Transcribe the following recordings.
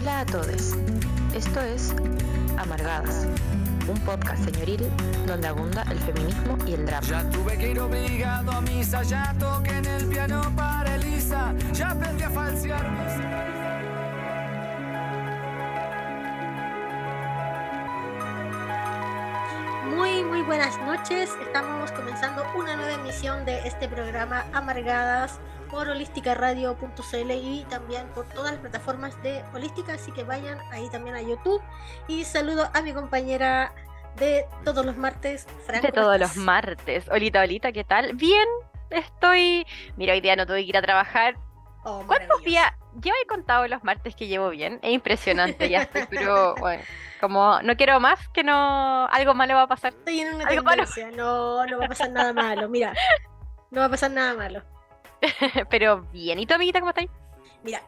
Hola a todos. Esto es Amargadas, un podcast señoril donde abunda el feminismo y el drama. Ya tuve que ir obligado a misa, ya toqué en el piano para Elisa, ya aprendí a falsear mis... Muy, muy buenas noches. Estamos comenzando una nueva emisión de este programa Amargadas por holísticaradio.cl y también por todas las plataformas de Holística, así que vayan ahí también a YouTube. Y saludo a mi compañera de todos los martes, Fran. De ¿cómo todos los martes. Olita, Olita, ¿qué tal? Bien, estoy. Mira, hoy día no tuve que ir a trabajar. Oh, ¿Cuántos días? Yo he contado los martes que llevo bien. Es impresionante, ya estoy, pero bueno, como no quiero más, que no. Algo malo va a pasar. Estoy en una malo. tendencia. No, no va a pasar nada malo. Mira, no va a pasar nada malo. pero bien. ¿Y tu amiguita cómo estás? Mira,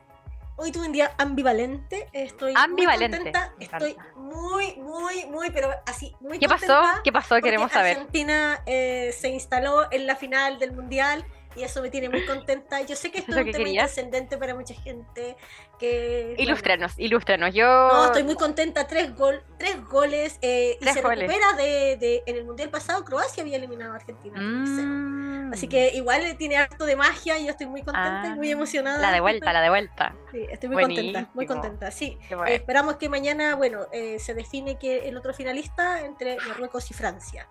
hoy tuve un día ambivalente. Estoy Ambivalente, muy contenta. Estoy muy, muy, muy, pero así, muy ¿Qué pasó? ¿Qué pasó? Queremos saber. Argentina eh, se instaló en la final del mundial y eso me tiene muy contenta. Yo sé que esto ¿Eso es un que tema querías? intrascendente para mucha gente. Que, bueno, Ilústranos, ilústranos. Yo. no, estoy muy contenta. Tres, gol, tres goles eh, y Tres se goles. recupera de, de- en el mundial pasado. Croacia había eliminado a Argentina. Mm. Así que igual tiene acto de magia y yo estoy muy contenta y muy Ah, emocionada. La de vuelta, la de vuelta. Sí, estoy muy contenta, muy Buenísimo. contenta, sí. Qué Eh, bueno. esperamos que mañana, bueno, eh, se define que el otro finalista entre Marruecos y Francia.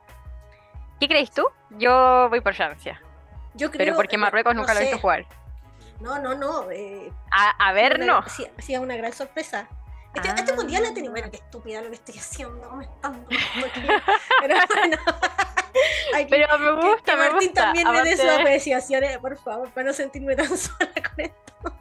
¿Qué crees tú? Yo voy por Francia. Yo creo, Pero porque eh, Marruecos no nunca lo he visto jugar. No, no, no. Eh, A, a ver, una- no. Sí, sí, es una gran sorpresa. Este, este Ah. mundial ha tenido, bueno, qué estúpida lo que estoy haciendo, me están. Pero bueno. Pero me gusta, que Martín gusta. también me dé sus apreciaciones, por favor, para no sentirme tan sola con esto.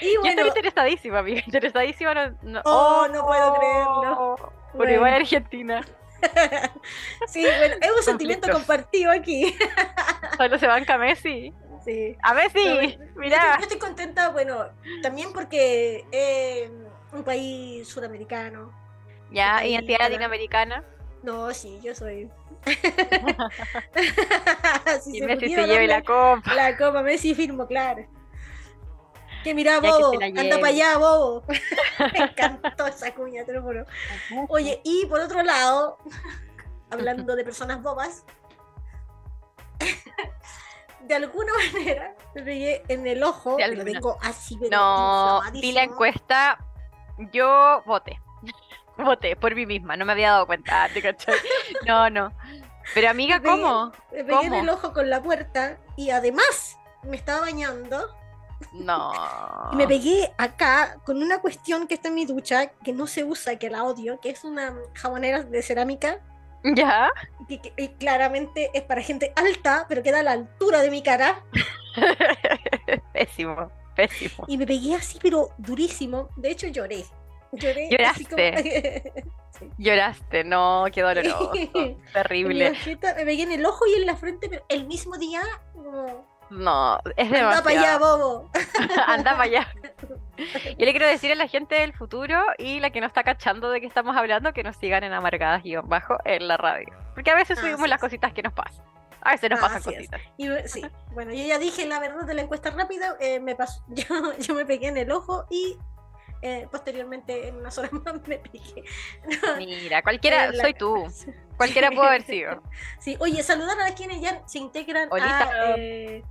Y Yo estoy interesadísima, amiga. Interesadísima. No, no- Oh, no puedo creerlo. Por Bueno. igual Argentina. sí, bueno, es un sentimiento compartido aquí. Solo se banca Messi. Sí. A Messi, Yo mira. estoy, yo estoy contenta, bueno, también porque es un país sudamericano. Ya, identidad latinoamericana. No, sí, yo soy. Si Y se Messi se lleve la copa. la copa, Messi firmo, claro. Que mira, que Bobo, anda para allá, Bobo. Me encantó esa cuña, te lo juro. Oye, y por otro lado, hablando de personas bobas, de alguna manera me pegué en el ojo, que lo tengo así, pero No, vi la encuesta. Yo voté. Voté por mí misma. No me había dado cuenta. ¿te cachai? No, no. Pero amiga, Me pegué- ¿cómo? Me pegué en el ojo con la puerta y además me estaba bañando No. y me pegué acá con una cuestión que está en mi ducha, que no se usa, que la odio, que es una jabonera de cerámica ¿Ya? y que, y claramente es para gente alta, pero queda a la altura de mi cara. pésimo, pésimo. Y me pegué así, pero durísimo. De hecho, lloré. Lloré. como- Sí. Lloraste, no, qué doloroso. Terrible. me pegué en el ojo y en la frente, pero el mismo día, como, No, es anda para allá, demasiado. bobo. Anda para allá. Yo le quiero decir a la gente del futuro y la que no está cachando de qué estamos hablando que nos sigan en amargadas y bajo en la radio. Porque a veces Ah, subimos sí, las sí. cositas que nos pasan. A veces nos Ah, pasan cositas. Y me- sí, bueno, yo ya dije la verdad de la encuesta rápida, eh, me pasó, yo, yo me pegué en el ojo y eh, posteriormente en unas horas más me pegué. Mira, cualquiera, soy tú. Cualquiera pudo haber sido. Sí, oye, saludar a quienes ya se integran Olita. a, eh,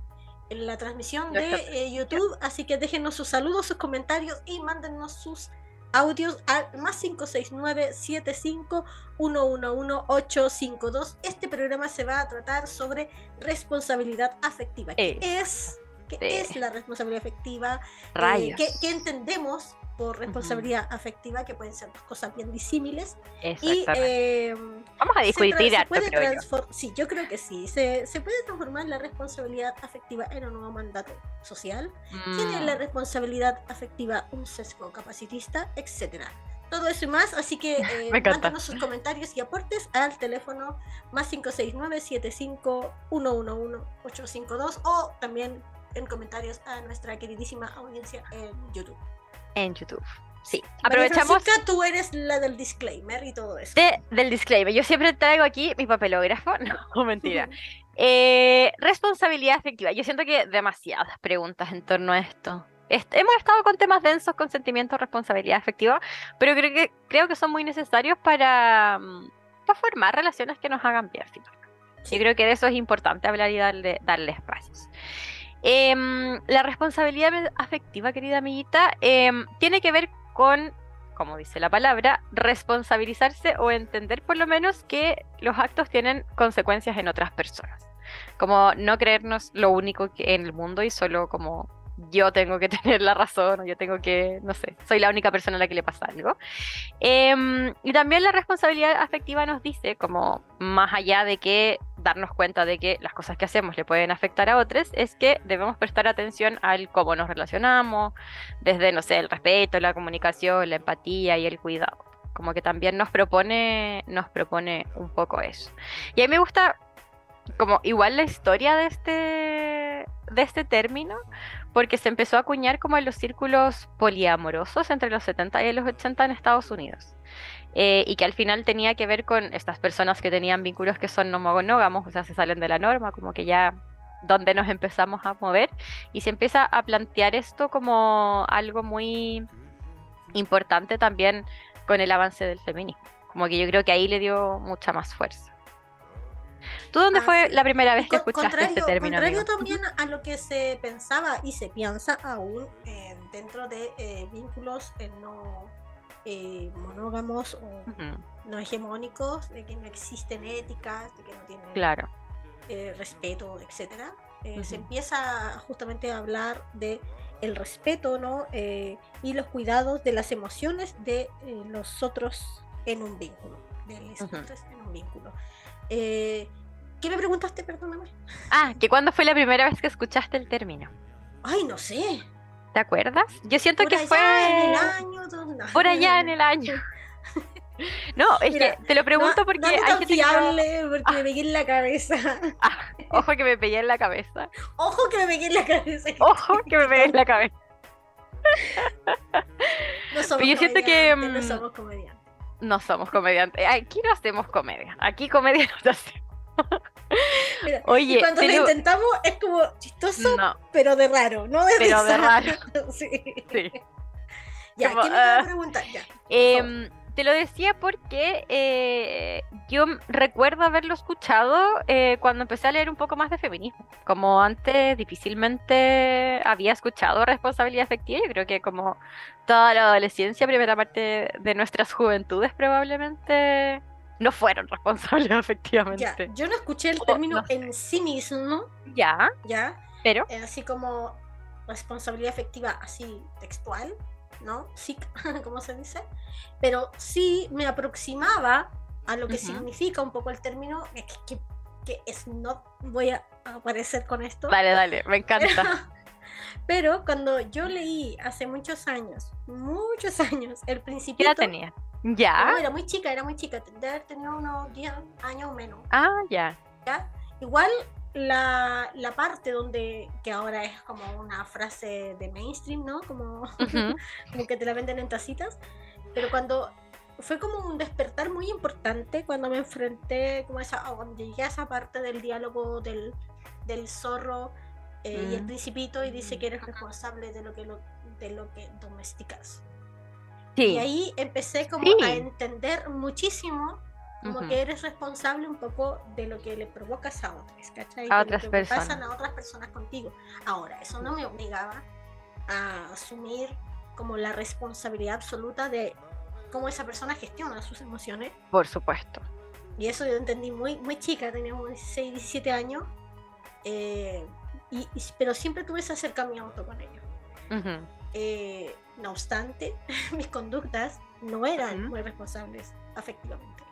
en la transmisión de eh, YouTube, así que déjenos sus saludos, sus comentarios y mándennos sus audios al más 569 75 111 852. Este programa se va a tratar sobre responsabilidad afectiva. ¿Qué Eh, es? ¿Qué sí. es la responsabilidad afectiva? Eh. ¿qué, qué entendemos por responsabilidad afectiva? Que pueden ser dos cosas bien disímiles. Y eh, Vamos a discutir se harto, puede creo yo. transfor- Sí, yo creo que sí. Se, se puede transformar la responsabilidad afectiva en un nuevo mandato social. Tiene Mm, la responsabilidad afectiva un sesgo capacitista, etcétera. Todo eso y más, así que eh, mándanos sus comentarios y aportes al teléfono más 569 75 111 852 o también en comentarios a nuestra queridísima audiencia en YouTube. En YouTube. Sí. Aprovechamos Francisca, tú eres la del disclaimer y todo eso. de- del disclaimer. Yo siempre traigo aquí mi papelógrafo. No, mentira. Eh, responsabilidad afectiva. Yo siento que demasiadas preguntas en torno a esto. est- hemos estado con temas densos, con sentimientos, responsabilidad afectiva, pero creo que, creo que son muy necesarios para, mm, para formar relaciones que nos hagan bien. Sí. Yo creo que de eso es importante hablar y darle, darle espacios. Em, la responsabilidad afectiva, querida amiguita, em, tiene que ver con, como dice la palabra, responsabilizarse o entender por lo menos que los actos tienen consecuencias en otras personas. Como no creernos lo único que en el mundo y solo como yo tengo que tener la razón o yo tengo que, no sé, soy la única persona a la que le pasa algo. Em, y también la responsabilidad afectiva nos dice, como más allá de que darnos cuenta de que las cosas que hacemos le pueden afectar a otros, es que debemos prestar atención al cómo nos relacionamos, desde, no sé, el respeto, la comunicación, la empatía y el cuidado. Como que también nos propone, nos propone un poco eso. Y a mí me gusta como igual la historia de este, de este término, porque se empezó a acuñar como en los círculos poliamorosos entre los 70 y los 80 en Estados Unidos. Eh, y que al final tenía que ver con estas personas que tenían vínculos que son no monógamos, o sea, se salen de la norma, como que ya donde nos empezamos a mover y se empieza a plantear esto como algo muy importante también con el avance del feminismo. Como que yo creo que ahí le dio mucha más fuerza. ¿Tú dónde Ah, fue sí. la primera vez que Con- escuchaste este término? contrario amigo? también a lo que se pensaba y se piensa aún eh, dentro de eh, vínculos eh, no eh, monógamos o Ujú, no hegemónicos, de que no existen éticas, de que no tienen Claro. eh, respeto, etcétera. Eh, Se Ujú. empieza justamente a hablar de el respeto, ¿no? Eh, y los cuidados de las emociones de eh, los otros en un vínculo, de los Ujú. otros en un vínculo. Eh, ¿Qué me preguntaste? Perdóname. Ah, que cuándo fue la primera vez que escuchaste el término? Ay, no sé. ¿Te acuerdas? Yo siento Por que allá fue en el año. donde- por allá en el año. No, es Mira, que te lo pregunto no, porque no hay tan gente que no- porque me pegué en la cabeza. Ah, ojo que me pegué en la cabeza. Ojo que me pegué en la cabeza. Ojo que me pegué en la cabeza. No somos Pero yo siento que, comediantes, mm, No somos comediantes. No somos comediantes. Aquí no hacemos comedia. Aquí comedia no hacemos. Mira, Oye, y cuando lo intentamos es como chistoso, No, pero de raro, no de pero de risa. raro. sí. Sí. Ya, Como, ¿quién me va ah. a preguntar? Ya. Em, te lo decía porque eh, yo recuerdo haberlo escuchado eh, cuando empecé a leer un poco más de feminismo. Como antes difícilmente había escuchado responsabilidad afectiva, yo creo que como toda la adolescencia, primera parte de nuestras juventudes probablemente no fueron responsables Ya, efectivamente. yo no escuché el O, término no sé. en sí mismo, Ya, ya, pero eh, así como responsabilidad efectiva, así textual, ¿no? Sí, como se dice, pero sí me aproximaba a lo que significa un poco el término, que, que, que es no voy a aparecer con esto. dale, dale, me encanta. Pero cuando yo leí hace muchos años, muchos años, el ¿Qué principito. edad tenía? Ya, No, era muy chica, era muy chica, de haber tenido unos 10 años o menos. ah, ya. ¿ya? Igual la, la parte donde, que ahora es como una frase de mainstream, ¿no? Como, Ujú, como que te la venden en tacitas, pero cuando fue como un despertar muy importante cuando me enfrenté como esa, cuando llegué a esa parte del diálogo del, del zorro eh, y el Mm. principito y dice que eres responsable de lo que, lo, de lo que domesticas. Sí. Y ahí empecé como Sí. a entender muchísimo como Ujú. que eres responsable un poco de lo que le provocas a otras, ¿cachai? A De otras lo que personas. pasan a otras personas contigo. Ahora, eso no me obligaba a asumir como la responsabilidad absoluta de cómo esa persona gestiona sus emociones. Por supuesto. Y eso yo entendí muy, muy chica, tenía como 16, 17 años. eh, y, y- pero siempre tuve ese acercamiento con ellos. Ujú. Eh, no obstante, mis conductas no eran muy responsables afectivamente.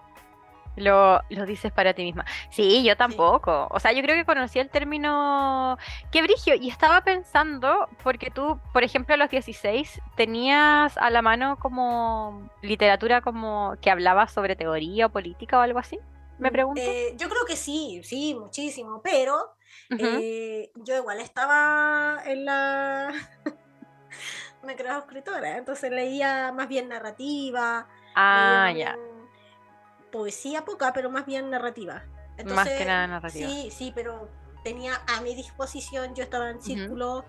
Lo, lo dices para ti misma. Sí, yo tampoco. O sea, yo creo que conocí el término que brigio y estaba pensando, porque tú, por ejemplo, a los 16 tenías a la mano como literatura como que hablaba sobre teoría o política o algo así. Me pregunto. Eh, yo creo que sí, sí, muchísimo, pero eh, yo igual estaba en la... me creo escritora, entonces leía más bien narrativa, ah, ya. bien poesía poca, pero más bien narrativa. Más que nada narrativa. Sí, sí, pero tenía a mi disposición, yo estaba en círculos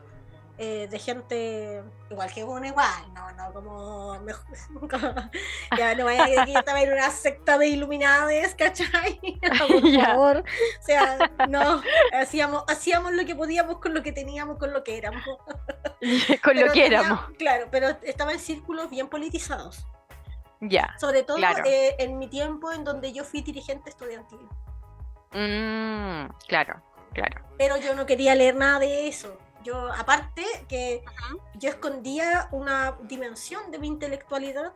eh, de gente igual que uno, igual, no, no, como, mejor, ya no vaya a en una secta de iluminades, ¿cachai? Por favor, o sea, no, hacíamos, hacíamos lo que podíamos con lo que teníamos, con lo que éramos. con lo que éramos. Claro, pero estaba en círculos bien politizados. Ya. Sobre todo eh, en mi tiempo en donde yo fui dirigente estudiantil. Mm, claro, claro. Pero yo no quería leer nada de eso. Yo, aparte que yo escondía una dimensión de mi intelectualidad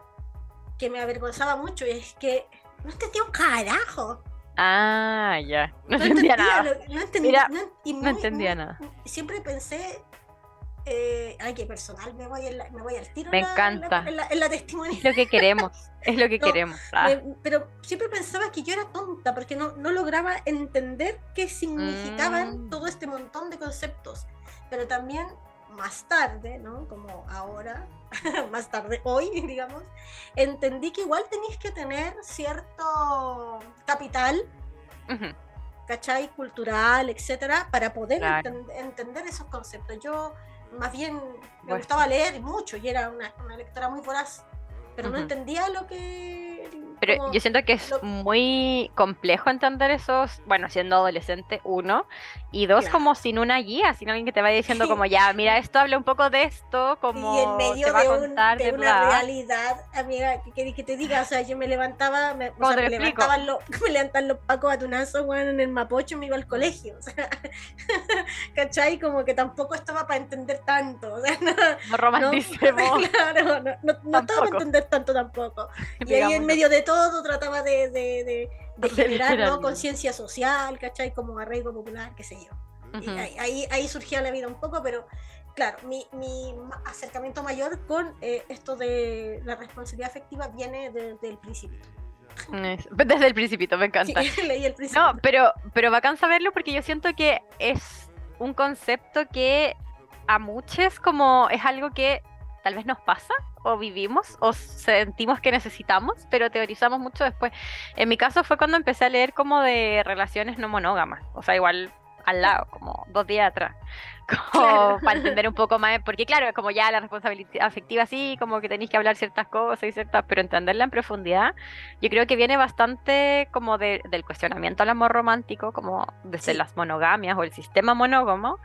que me avergonzaba mucho, y es que no entendía un carajo. Ah, ya. No, entendía, nada. no entendía, no, entendía nada. Siempre pensé eh, ay, qué personal, me voy, me voy al tiro. Me encanta. En la, en, testimonio. Es lo que queremos, es lo que queremos. Ah. pero siempre pensaba que yo era tonta porque no, no lograba entender qué significaban mm. todo este montón de conceptos. Pero también más tarde, ¿no? Como ahora, más tarde, hoy, digamos, entendí que igual tenéis que tener cierto capital. ¿cachai? Cultural, etcétera, para poder entender esos conceptos. Yo más bien me gustaba leer mucho y era una, lectora muy voraz, pero no entendía lo que pero yo siento que es muy complejo entender esos, bueno, siendo adolescente, uno, y dos, como sin una guía, sin alguien que te vaya diciendo como, ya, mira, esto habla un poco de esto, como y en medio va de, a contar, de, una realidad, amiga, que, que, te diga, o sea, yo me levantaba, me, o sea, me levantaban los, me levantaban los pacos atunazos, bueno, en el Mapocho me iba al colegio, o sea, ¿cachai? Como que tampoco estaba para entender tanto, o sea, no, no romanticemos. claro, no, no, no estaba para entender tanto tampoco. Y ahí en medio de todo todo trataba de, de, de, generar ¿no? conciencia social, ¿cachai? Como arraigo popular, qué sé yo. y ahí, ahí, surgía la vida un poco, pero claro, mi, mi acercamiento mayor con eh, esto de la responsabilidad afectiva viene desde el principio. Desde el principito, me encanta. leí el principio. No, pero, pero bacán saberlo porque yo siento que es un concepto que a muchos como es algo que tal vez nos pasa o vivimos o sentimos que necesitamos, pero teorizamos mucho después. En mi caso fue cuando empecé a leer como de relaciones no monógamas, o sea, igual al lado, como dos días atrás, como para entender un poco más, porque claro, como ya la responsabilidad afectiva sí, como que tenéis que hablar ciertas cosas y ciertas, pero entenderla en profundidad, yo creo que viene bastante como del cuestionamiento al amor romántico, como desde las monogamias o el sistema monógamo,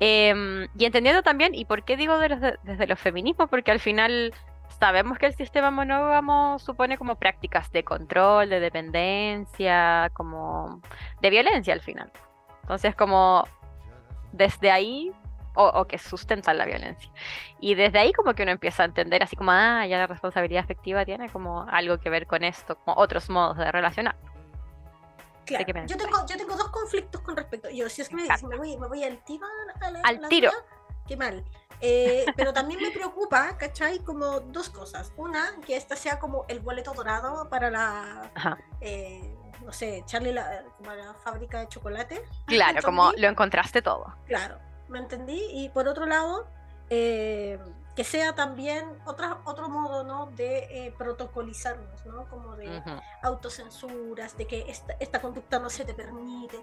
Em, y entendiendo también, ¿y por qué digo desde los feminismos? Porque al final sabemos que el sistema monógamo supone como prácticas de control, de dependencia, como de violencia al final. Entonces, como desde ahí, o, que sustentan la violencia. Y desde ahí como que uno empieza a entender así como, ah, ya la responsabilidad afectiva tiene como algo que ver con esto, como otros modos de relacionar yo tengo, yo tengo dos conflictos con respecto. Yo, si es que me, me, voy, me voy al tiro. al tiro. qué mal. Eh, pero también me preocupa, ¿cachai? Como dos cosas. Una, que esta sea como el boleto dorado para la. Eh, no sé, echarle la, como la fábrica de chocolate. Claro, como lo encontraste todo. Claro, me entendí. Y por otro lado, eh, que sea también otra, otro modo ¿no? de eh, protocolizarnos, ¿no? como de autocensuras, de que esta, esta, conducta no se te permite.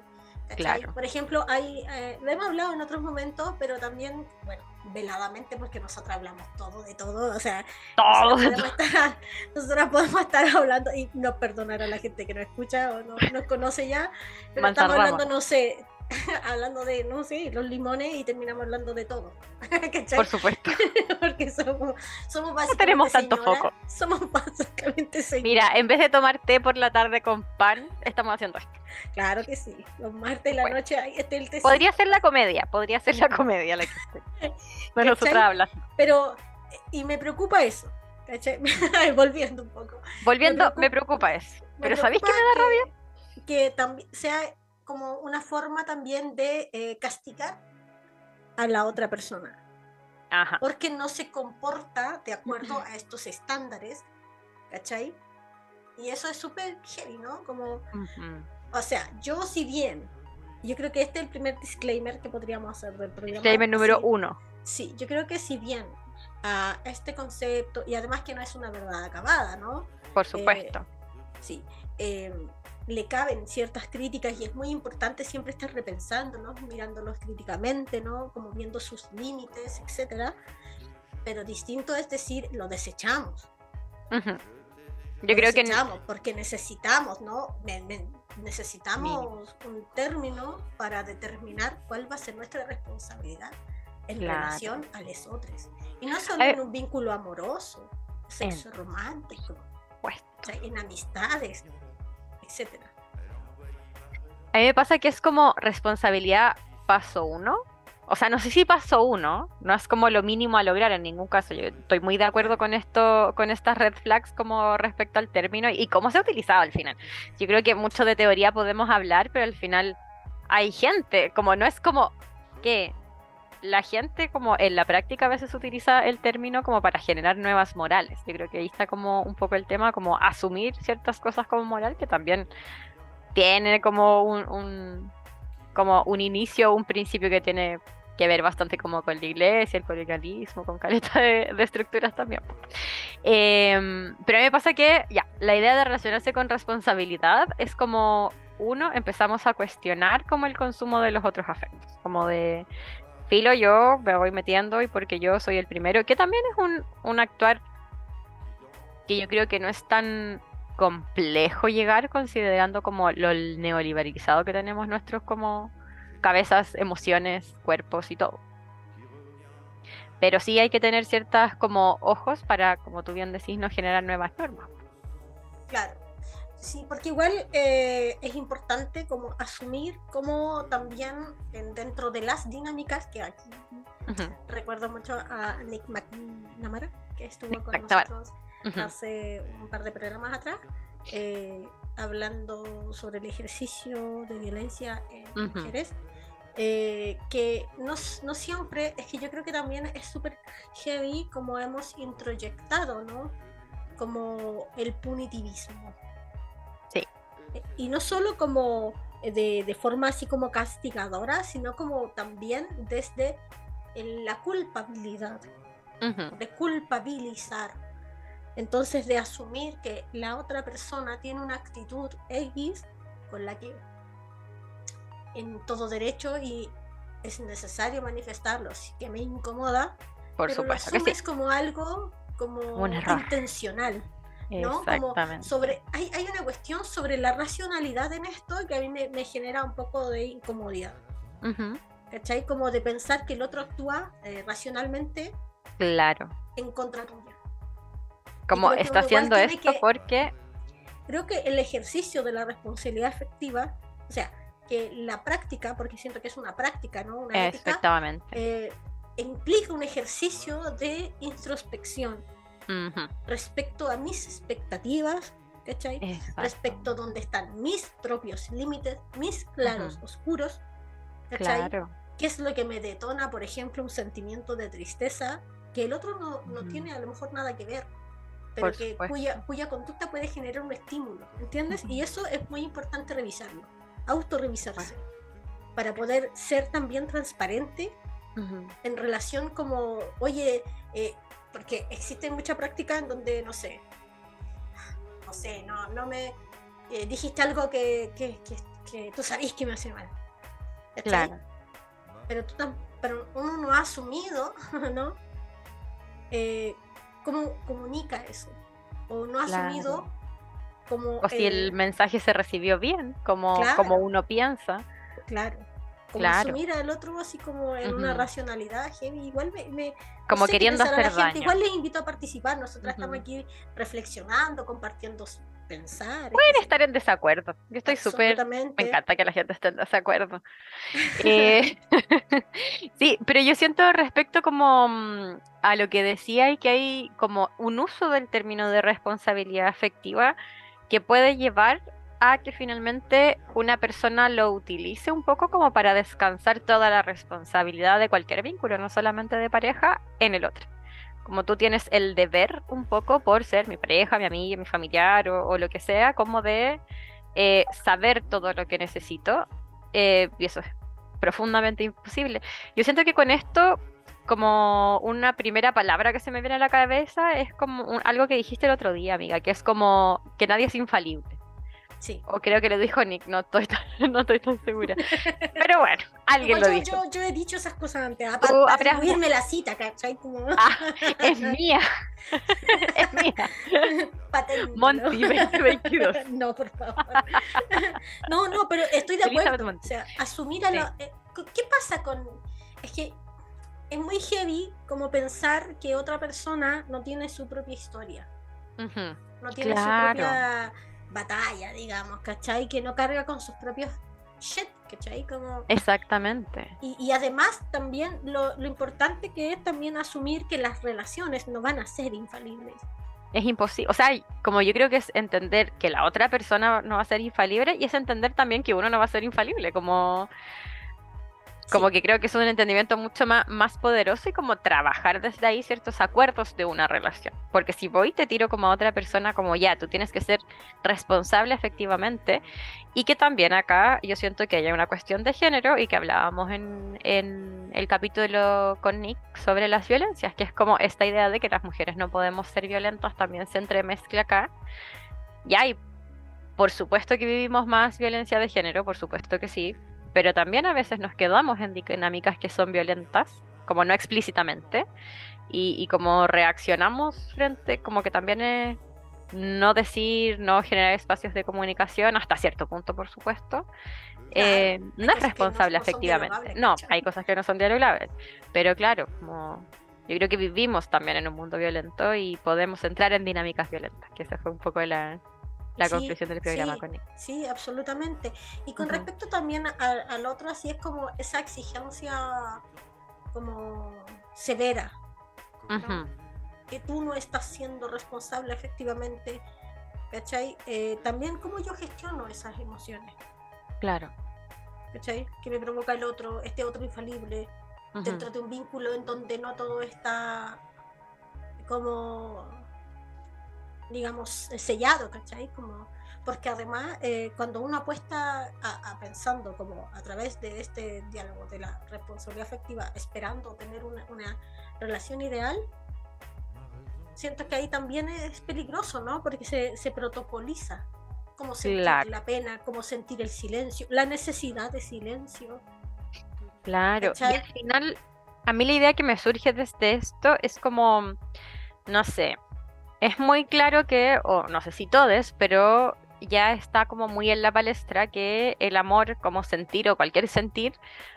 Claro. Por ejemplo, hay, eh, lo hemos hablado en otros momentos, pero también, bueno, veladamente, porque nosotros hablamos todo de todo, o sea, todo. Nosotros, podemos estar, hablando, y no perdonar a la gente que nos escucha o no nos conoce ya, pero estamos hablando, no sé, hablando de, no sé, los limones y terminamos hablando de todo. Por supuesto. Porque somos, somos básicamente. No tenemos tanto foco. Somos básicamente señoras. Mira, en vez de tomar té por la tarde con pan, estamos haciendo esto. Claro que sí. Los martes y la noche hay este el té. Podría ser la comedia, podría ser la comedia la que. No nosotras hablas. Pero, y me preocupa eso. ¿cachai? Volviendo un poco. Volviendo, me preocupa, eso. Pero ¿sabéis qué me da rabia? Que también sea como una forma también de eh, castigar a la otra persona. Porque no se comporta de acuerdo a estos estándares, ¿cachai? Y eso es súper heavy, ¿no? Como, o sea, yo si bien, yo creo que este es el primer disclaimer que podríamos hacer del programa. Disclaimer número uno. Sí, yo creo que si bien a este concepto, y además que no es una verdad acabada, ¿no? Por supuesto. Eh, sí. Eh, le caben ciertas críticas y es muy importante siempre estar repensando, ¿no? mirándolos críticamente, ¿no? como viendo sus límites, etcétera. Pero distinto es decir, lo desechamos. Yo creo que porque necesitamos, ¿no? necesitamos un término para determinar cuál va a ser nuestra responsabilidad en relación a los otros. Y no solo en un vínculo amoroso, sexo romántico, pues. en amistades, etcétera. A mí me pasa que es como responsabilidad paso uno. O sea, no sé si paso uno, no es como lo mínimo a lograr en ningún caso. Yo estoy muy de acuerdo con esto, con estas red flags como respecto al término y cómo se ha utilizado al final. Yo creo que mucho de teoría podemos hablar, pero al final hay gente, como no es como que la gente como en la práctica a veces utiliza el término como para generar nuevas morales. Yo creo que ahí está como un poco el tema, como asumir ciertas cosas como moral, que también tiene como un, como un inicio, un principio que tiene que ver bastante como con la iglesia, el colegialismo, con caleta de, estructuras también. Em, pero a mí me pasa que, ya, la idea de relacionarse con responsabilidad es como, uno, empezamos a cuestionar como el consumo de los otros afectos, como de, filo yo me voy metiendo y porque yo soy el primero, que también es un, un actuar que yo creo que no es tan complejo llegar considerando como lo neoliberalizado que tenemos nuestros como cabezas, emociones, cuerpos y todo. Pero sí hay que tener ciertas como ojos para, como tú bien decís, no generar nuevas normas. Claro. Sí, porque igual eh, es importante como asumir como también dentro de las dinámicas que hay. Recuerdo mucho a Nick McNamara, que estuvo con nosotros hace un par de programas atrás, eh, hablando sobre el ejercicio de violencia en mujeres. Eh, que no, no, siempre, es que yo creo que también es súper heavy como hemos introyectado, ¿no? Como el punitivismo y no solo como de, de, forma así como castigadora, sino como también desde la culpabilidad, de culpabilizar. Entonces de asumir que la otra persona tiene una actitud X con la que en todo derecho y es necesario manifestarlo, así que me incomoda, Por pero supuesto lo asumes como algo como intencional. ¿No? Como sobre, hay, hay, una cuestión sobre la racionalidad en esto que a mí me, genera un poco de incomodidad. ¿Cachai? Como de pensar que el otro actúa eh, racionalmente claro. en contra tuya. Como está haciendo esto porque... Creo que el ejercicio de la responsabilidad efectiva, o sea, que la práctica, porque siento que es una práctica, ¿no? Una Exactamente. Eh, implica un ejercicio de introspección respecto a mis expectativas, ¿cachai? Respecto a dónde están mis propios límites, mis claros oscuros, ¿cachai? ¿Qué es lo que me detona, por ejemplo, un sentimiento de tristeza que el otro no, no tiene a lo mejor nada que ver? pero que, cuya, cuya, conducta puede generar un estímulo, ¿entiendes? Y eso es muy importante revisarlo, autorrevisarse, para poder ser también transparente en relación como, oye, eh, porque existe mucha práctica en donde, no sé, no sé, no, no me eh, dijiste algo que, que, que, tú sabías que me hace mal. Claro. Pero, tú pero uno no ha asumido, ¿no? Eh, ¿Cómo comunica eso? O no ha asumido como... O si el mensaje se recibió bien, como, como uno piensa. Claro como asumir al otro así como en una racionalidad igual me, como queriendo hacer daño. igual les invito a participar. Nosotros estamos aquí reflexionando compartiendo pensar pueden estar en desacuerdo. Yo estoy súper me encanta que la gente esté en desacuerdo. Eh, sí pero yo siento respecto como mm, a lo que decía y que hay como un uso del término de responsabilidad afectiva que puede llevar a que finalmente una persona lo utilice un poco como para descansar toda la responsabilidad de cualquier vínculo, no solamente de pareja, en el otro. Como tú tienes el deber un poco por ser mi pareja, mi amiga, mi familiar o, lo que sea, como de eh, saber todo lo que necesito. Eh, y eso es profundamente imposible. Yo siento que con esto, como una primera palabra que se me viene a la cabeza, es como algo que dijiste el otro día, amiga, que es como que nadie es infalible Sí. O creo que lo dijo Nick, no estoy tan, no estoy tan segura. Pero bueno, alguien Igual lo yo, dijo. yo, yo he dicho esas cosas antes, para habrás- atribuirme la cita, ¿cachai? Como Ah, es mía. es mía. Monty 2022. no, por favor. no, no, pero estoy de acuerdo. O sea, asumir a Sí. la- eh, ¿Qué pasa con.? Es que es muy heavy como pensar que otra persona no tiene su propia historia. No tiene Claro. su propia batalla, digamos, ¿cachai? Que no carga con sus propios shit, ¿cachai? Como... Exactamente. Y, y además también lo, lo importante que es también asumir que las relaciones no van a ser infalibles. Es imposible. O sea, como yo creo que es entender que la otra persona no va a ser infalible y es entender también que uno no va a ser infalible. Como, como Sí. que creo que es un entendimiento mucho más, más poderoso y como trabajar desde ahí ciertos acuerdos de una relación. Porque si voy y te tiro como a otra persona, como ya, tú tienes que ser responsable efectivamente. Y que también acá yo siento que hay una cuestión de género y que hablábamos en, en el capítulo con Nick sobre las violencias, que es como esta idea de que las mujeres no podemos ser violentas también se entremezcla acá. Y hay, por supuesto que vivimos más violencia de género, por supuesto que sí, pero también a veces nos quedamos en dinámicas que son violentas, como no explícitamente, y, y como reaccionamos frente, como que también es no decir, no generar espacios de comunicación, hasta cierto punto, por supuesto. eh, no es responsable no efectivamente. No, hay cosas que no son dialogables. Pero claro, como yo creo que vivimos también en un mundo violento y podemos entrar en dinámicas violentas, que esa fue un poco la, la Sí, conclusión del programa sí. con Nick. Sí, absolutamente. Y con respecto también al otro, así es como esa exigencia como severa, que tú no estás siendo responsable efectivamente, ¿cachai? Eh, también cómo yo gestiono esas emociones, Claro. ¿cachai? Que me provoca el otro, este otro infalible, dentro de un vínculo en donde no todo está como, digamos, sellado, ¿cachai? Como, porque además, eh, cuando uno apuesta a, a pensando como a través de este diálogo de la responsabilidad afectiva, esperando tener una, una relación ideal, siento que ahí también es peligroso, ¿no? Porque se, se protocoliza. Cómo sentir Claro. la pena, cómo sentir el silencio, la necesidad de silencio. Claro. Y al final, a mí la idea que me surge desde esto es como, no sé, es muy claro que, o no sé si todos, pero ya está como muy en la palestra que el amor como sentir o cualquier sentir,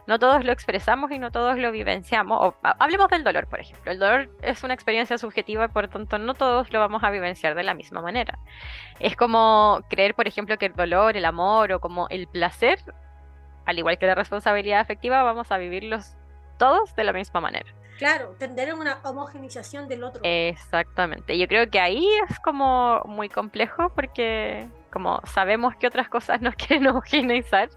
no todos lo expresamos y no todos lo vivenciamos. O, ha- hablemos del dolor, por ejemplo. El dolor es una experiencia subjetiva y por tanto no todos lo vamos a vivenciar de la misma manera. Es como creer, por ejemplo, que el dolor, el amor o como el placer, al igual que la responsabilidad afectiva, vamos a vivirlos todos de la misma manera. Claro, tender una homogenización del otro. Exactamente. Yo creo que ahí es como muy complejo porque como sabemos que otras cosas nos quieren homogeneizar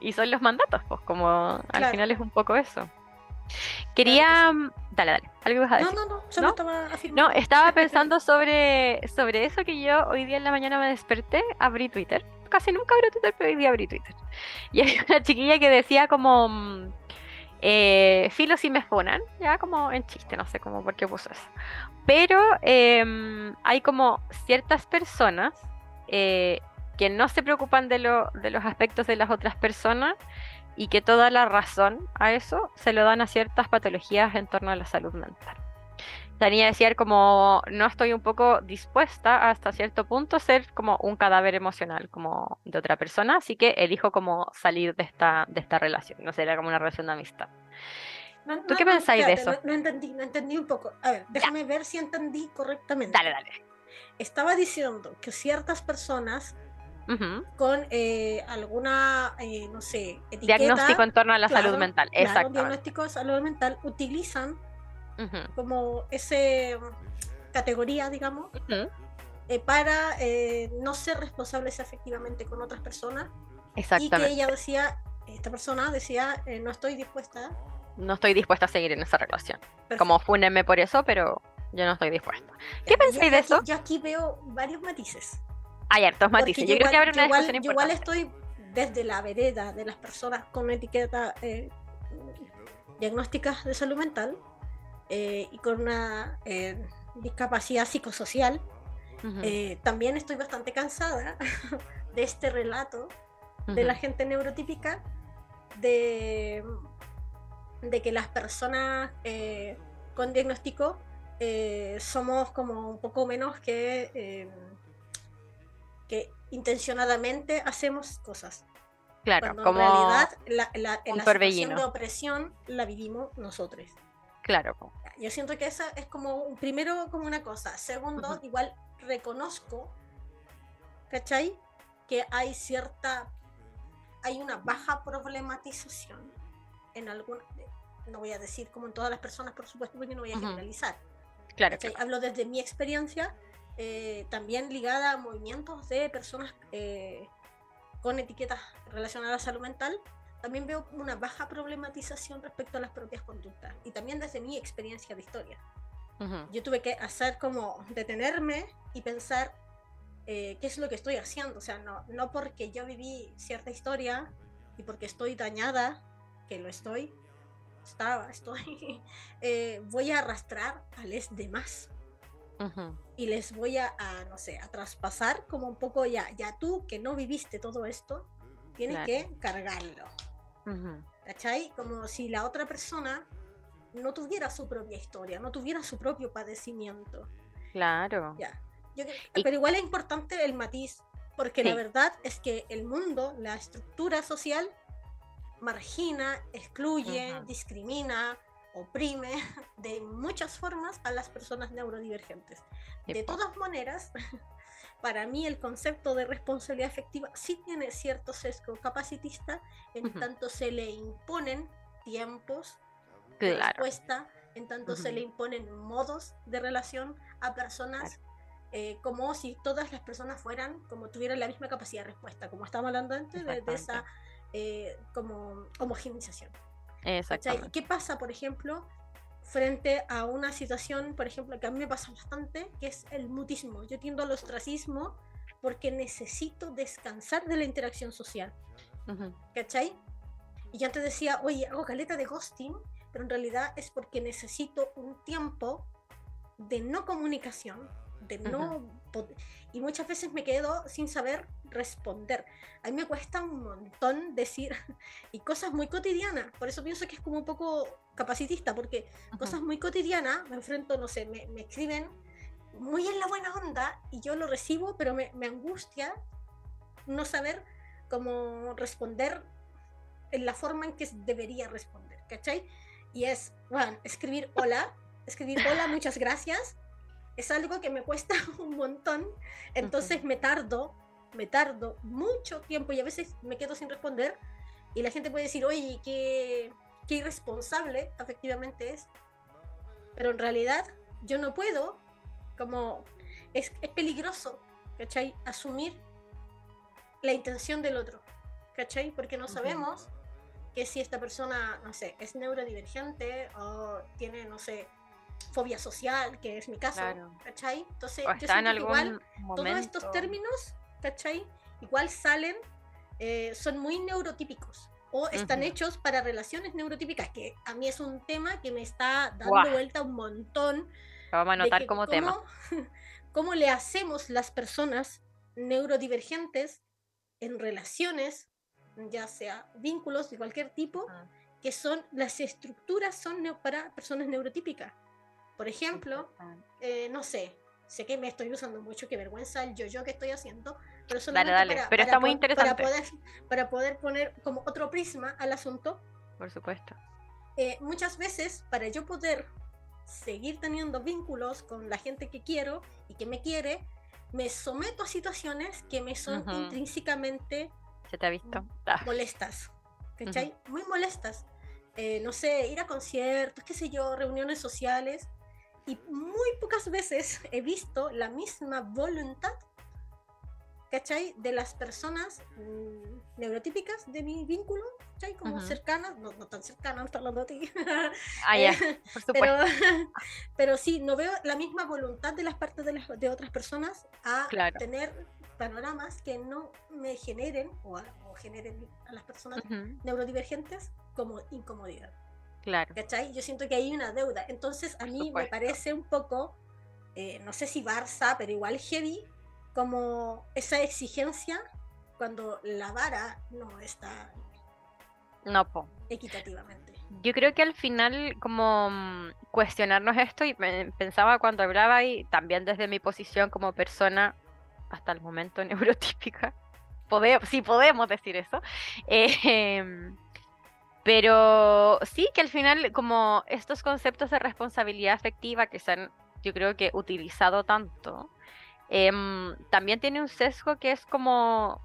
y son los mandatos, pues como al Claro. final es un poco eso. Quería... Dale, dale. ¿Algo ibas a no, decir? no, no, solo ¿No? estaba afirmando. No, estaba pensando sobre, sobre eso que yo hoy día en la mañana me desperté, abrí Twitter. Casi nunca abro Twitter, pero hoy día abrí Twitter. Y hay una chiquilla que decía como, mm, eh, filo si me funan, ya como en chiste, no sé cómo por qué puso eso. Pero em, hay como ciertas personas eh, que no se preocupan de los aspectos de las otras personas y que toda la razón a eso se lo dan a ciertas patologías en torno a la salud mental. Tenía decir como no estoy un poco dispuesta hasta cierto punto a ser como un cadáver emocional como de otra persona, así que elijo como salir de esta, de esta relación, no será como una relación de amistad. No, ¿Tú qué pensáis de espérate, eso? No, no entendí, no entendí un poco. A ver, déjame ver si entendí correctamente. Dale, dale. Estaba diciendo que ciertas personas Ujú. con eh, alguna, eh, no sé, etiqueta, Diagnóstico en torno a la claro, salud mental, claro, exacto. diagnóstico de salud mental utilizan Ujú, como ese mm, categoría, digamos, ujú. eh, para eh, no ser responsables efectivamente con otras personas y que Exactamente. ella decía, esta persona decía, eh, no estoy dispuesta. No estoy dispuesta a seguir en esa relación. Perfecto. Como fúnenme por eso, pero yo no estoy dispuesta. ¿Qué pensáis yo- de yo aquí- eso? Yo aquí veo varios matices. Hay hartos matices. Yo creo que igual- habrá una igual- discusión yo igual estoy desde la vereda de las personas con etiqueta eh, diagnósticas de salud mental eh, y con una eh, discapacidad psicosocial. Eh, también estoy bastante cansada de este relato de la gente neurotípica de, de que las personas eh, con diagnóstico somos como un poco menos que, que intencionadamente hacemos cosas. Claro, Cuando como en realidad la, la, un la situación de opresión la vivimos nosotros. Claro, Yo siento que esa es como, primero, como una cosa. Segundo, Ujú. igual reconozco, ¿cachai? Que hay cierta, hay una baja problematización en algún, no voy a decir como en todas las personas, por supuesto, porque no voy a generalizar. claro, ¿cachai? claro. Hablo desde mi experiencia, eh, también ligada a movimientos de personas eh, con etiquetas relacionadas a salud mental, también veo una baja problematización respecto a las propias conductas y también desde mi experiencia de historia. Ujú, Yo tuve que hacer como detenerme y pensar eh, qué es lo que estoy haciendo, o sea, no, no porque yo viví cierta historia y porque estoy dañada, que lo estoy, estaba, estoy, eh, voy a arrastrar a los demás. Ujú, y les voy a, a, no sé, a traspasar como un poco ya, ya tú que no viviste todo esto, tienes Claro. que cargarlo, ¿cachai? Como si la otra persona no tuviera su propia historia, no tuviera su propio padecimiento, Claro. ya. Yo Y- pero igual es importante el matiz, porque la Sí. verdad es que el mundo, la estructura social, margina, excluye, Ujú. discrimina, oprime de muchas formas a las personas neurodivergentes. De todas maneras, para mí el concepto de responsabilidad afectiva sí tiene cierto sesgo capacitista, en Ujú. tanto se le imponen tiempos de Claro. respuesta, en tanto se Ujú. le imponen modos de relación a personas, eh, como si todas las personas fueran, como tuvieran la misma capacidad de respuesta, como estábamos hablando antes de, de esa Exactamente. eh, como homogenización. ¿cachai? ¿Y Exactamente. qué pasa, por ejemplo, frente a una situación, por ejemplo, que a mí me pasa bastante, que es el mutismo? Yo tiendo al ostracismo porque necesito descansar de la interacción social, Ujú, ¿cachai? Y yo antes decía, oye, hago caleta de ghosting, pero en realidad es porque necesito un tiempo de no comunicación, de no... Y muchas veces me quedo sin saber responder. A mí me cuesta un montón decir, y cosas muy cotidianas, por eso pienso que es como un poco capacitista, porque ujú. cosas muy cotidianas, me enfrento, no sé, me, me escriben muy en la buena onda y yo lo recibo, pero me, me angustia no saber cómo responder en la forma en que debería responder, ¿cachai? Y es, bueno, escribir hola, escribir hola, muchas gracias, es algo que me cuesta un montón, entonces me tardo, me tardo mucho tiempo y a veces me quedo sin responder y la gente puede decir, oye, qué, qué irresponsable efectivamente es, pero en realidad yo no puedo, como es, es peligroso, ¿cachai? Asumir la intención del otro, ¿cachai? Porque no sabemos que si esta persona, no sé, es neurodivergente o tiene, no sé, fobia social, que es mi caso, Claro. ¿cachai? Entonces, O yo está en siento que igual algún todos momento. estos términos, ¿cachai? Igual salen, eh, son muy neurotípicos o están Ujú. hechos para relaciones neurotípicas, que a mí es un tema que me está dando vuelta un montón. Lo vamos a anotar que como tema. cómo- ¿Cómo le hacemos las personas neurodivergentes en relaciones, ya sea vínculos de cualquier tipo, Ah. que son, las estructuras son para personas neurotípicas? Por ejemplo, eh, no sé, sé que me estoy usando mucho, qué vergüenza el yo-yo que estoy haciendo, pero solamente dale, para, pero para está muy interesante. Para poder, para poder poner como otro prisma al asunto, Por supuesto. eh, muchas veces para yo poder seguir teniendo vínculos con la gente que quiero y que me quiere, me someto a situaciones que me son Ujú. intrínsecamente ¿Se te ha visto? Ah, molestas, ¿cachai? Muy molestas. Eh, no sé, ir a conciertos, qué sé yo, reuniones sociales. Y muy pocas veces he visto la misma voluntad, ¿cachai? De las personas mm, neurotípicas de mi vínculo, ¿cachai? Como Ujú. cercanas, no, no tan cercanas, no estoy hablando de ti. Ah, ya, Eh, por supuesto. pero, pero sí, no veo la misma voluntad de las partes de, las, de otras personas a Claro. tener panoramas que no me generen o, a- o generen a las personas Ujú, neurodivergentes como incomodidad. Claro. ¿Cachai? Yo siento que hay una deuda. Entonces a mí me parece un poco, eh, no sé si Barça, pero igual heavy, como esa exigencia cuando la vara no está No, po. equitativamente. Yo creo que al final, como mm, cuestionarnos esto, y pensaba cuando hablaba, y también desde mi posición como persona, hasta el momento neurotípica, pode- sí podemos decir eso, eh, pero sí que al final, como estos conceptos de responsabilidad afectiva que se han, yo creo que utilizado tanto, em, también tiene un sesgo que es como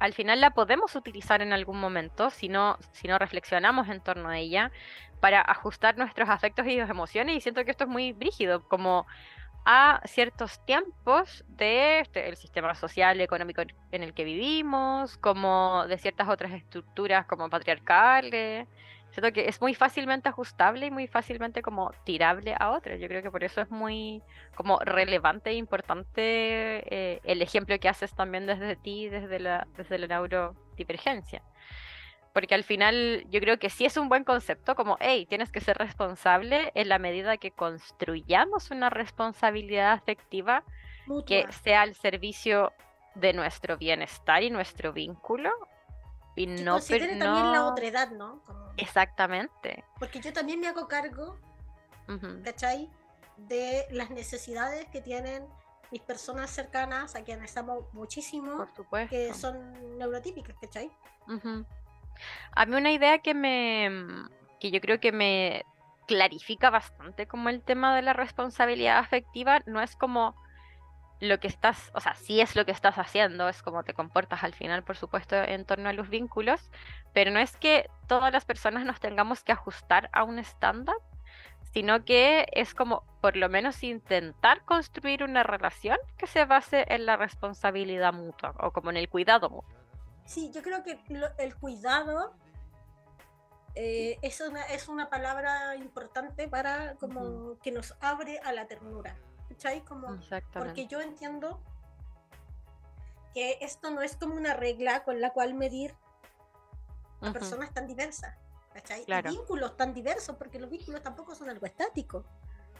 al final la podemos utilizar en algún momento si no, si no reflexionamos en torno a ella para ajustar nuestros afectos y emociones y siento que esto es muy brígido como a ciertos tiempos de este, el sistema social y económico en el que vivimos, como de ciertas otras estructuras como patriarcales. Siento que es muy fácilmente ajustable y muy fácilmente como tirable a otras. Yo creo que por eso es muy como relevante e importante eh, el ejemplo que haces también desde ti, desde la, desde la neurodivergencia. Porque al final yo creo que sí es un buen concepto, como, hey, tienes que ser responsable en la medida que construyamos una responsabilidad afectiva que sea al servicio de nuestro bienestar y nuestro vínculo. Y Que no, per- considere también la no- otra edad, ¿no? Como- Exactamente. porque yo también me hago cargo, Ujú, ¿cachai? De las necesidades que tienen mis personas cercanas a quienes amo muchísimo, Por que son neurotípicas, ¿cachai? Ujú. A mí una idea que me, mm, que yo creo que me clarifica bastante como el tema de la responsabilidad afectiva, no es como lo que estás, o sea, sí es lo que estás haciendo, es como te comportas al final, por supuesto, en torno a los vínculos, pero no es que todas las personas nos tengamos que ajustar a un estándar, sino que es como por lo menos intentar construir una relación que se base en la responsabilidad mutua o como en el cuidado mutuo. Sí, yo creo que lo- el cuidado eh, es, una, es una palabra importante para como que nos abre a la ternura, ¿cachai? Como, porque yo entiendo que esto no es como una regla con la cual medir a Ujú. personas tan diversas, ¿cachai? Claro. Y vínculos tan diversos, porque los vínculos tampoco son algo estático,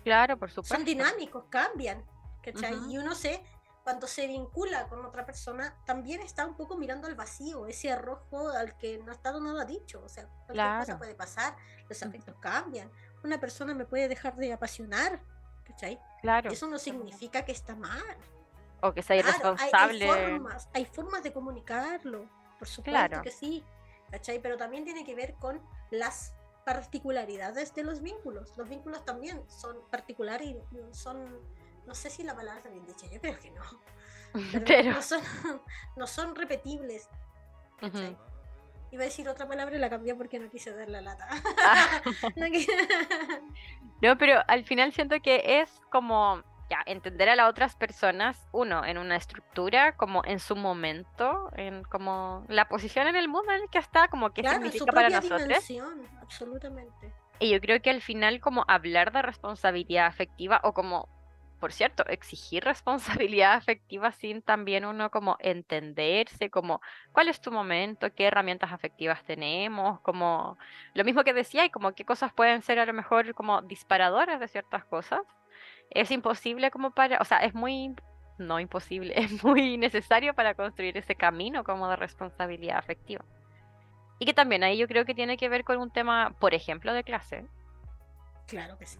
Claro, por supuesto. son dinámicos, cambian, ¿cachai? Ujú. Y uno se, cuando se vincula con otra persona, también está un poco mirando al vacío, ese arrojo al que no ha estado nada dicho, o sea, cualquier cosa Claro. puede pasar, los afectos cambian, una persona me puede dejar de apasionar, ¿cachai? Claro. Eso no significa que está mal. O que sea Claro, hay- irresponsable. Hay, formas, hay formas de comunicarlo, por supuesto Claro. que sí, ¿cachai? Pero también tiene que ver con las particularidades de los vínculos. Los vínculos también son particulares y son, no sé si la palabra está bien dicha, yo creo que no, pero, Pero- no, son, no son repetibles. Ujú. Iba a decir otra palabra y la cambié porque no quise dar la lata. Ah. No pero al final siento que es como ya entender a las otras personas, uno, en una estructura, como en su momento, en como la posición en el mundo en el que está, como qué claro, su significa para propia nosotros. absolutamente. Y yo creo que al final como hablar de responsabilidad afectiva o como, por cierto, exigir responsabilidad afectiva sin también uno como entenderse, como cuál es tu momento, qué herramientas afectivas tenemos, como lo mismo que decía y como qué cosas pueden ser a lo mejor como disparadoras de ciertas cosas. Es imposible como para, o sea, es muy, no imposible, es muy necesario para construir ese camino como de responsabilidad afectiva. Y que también ahí yo creo que tiene que ver con un tema, por ejemplo, de clase. Claro que sí.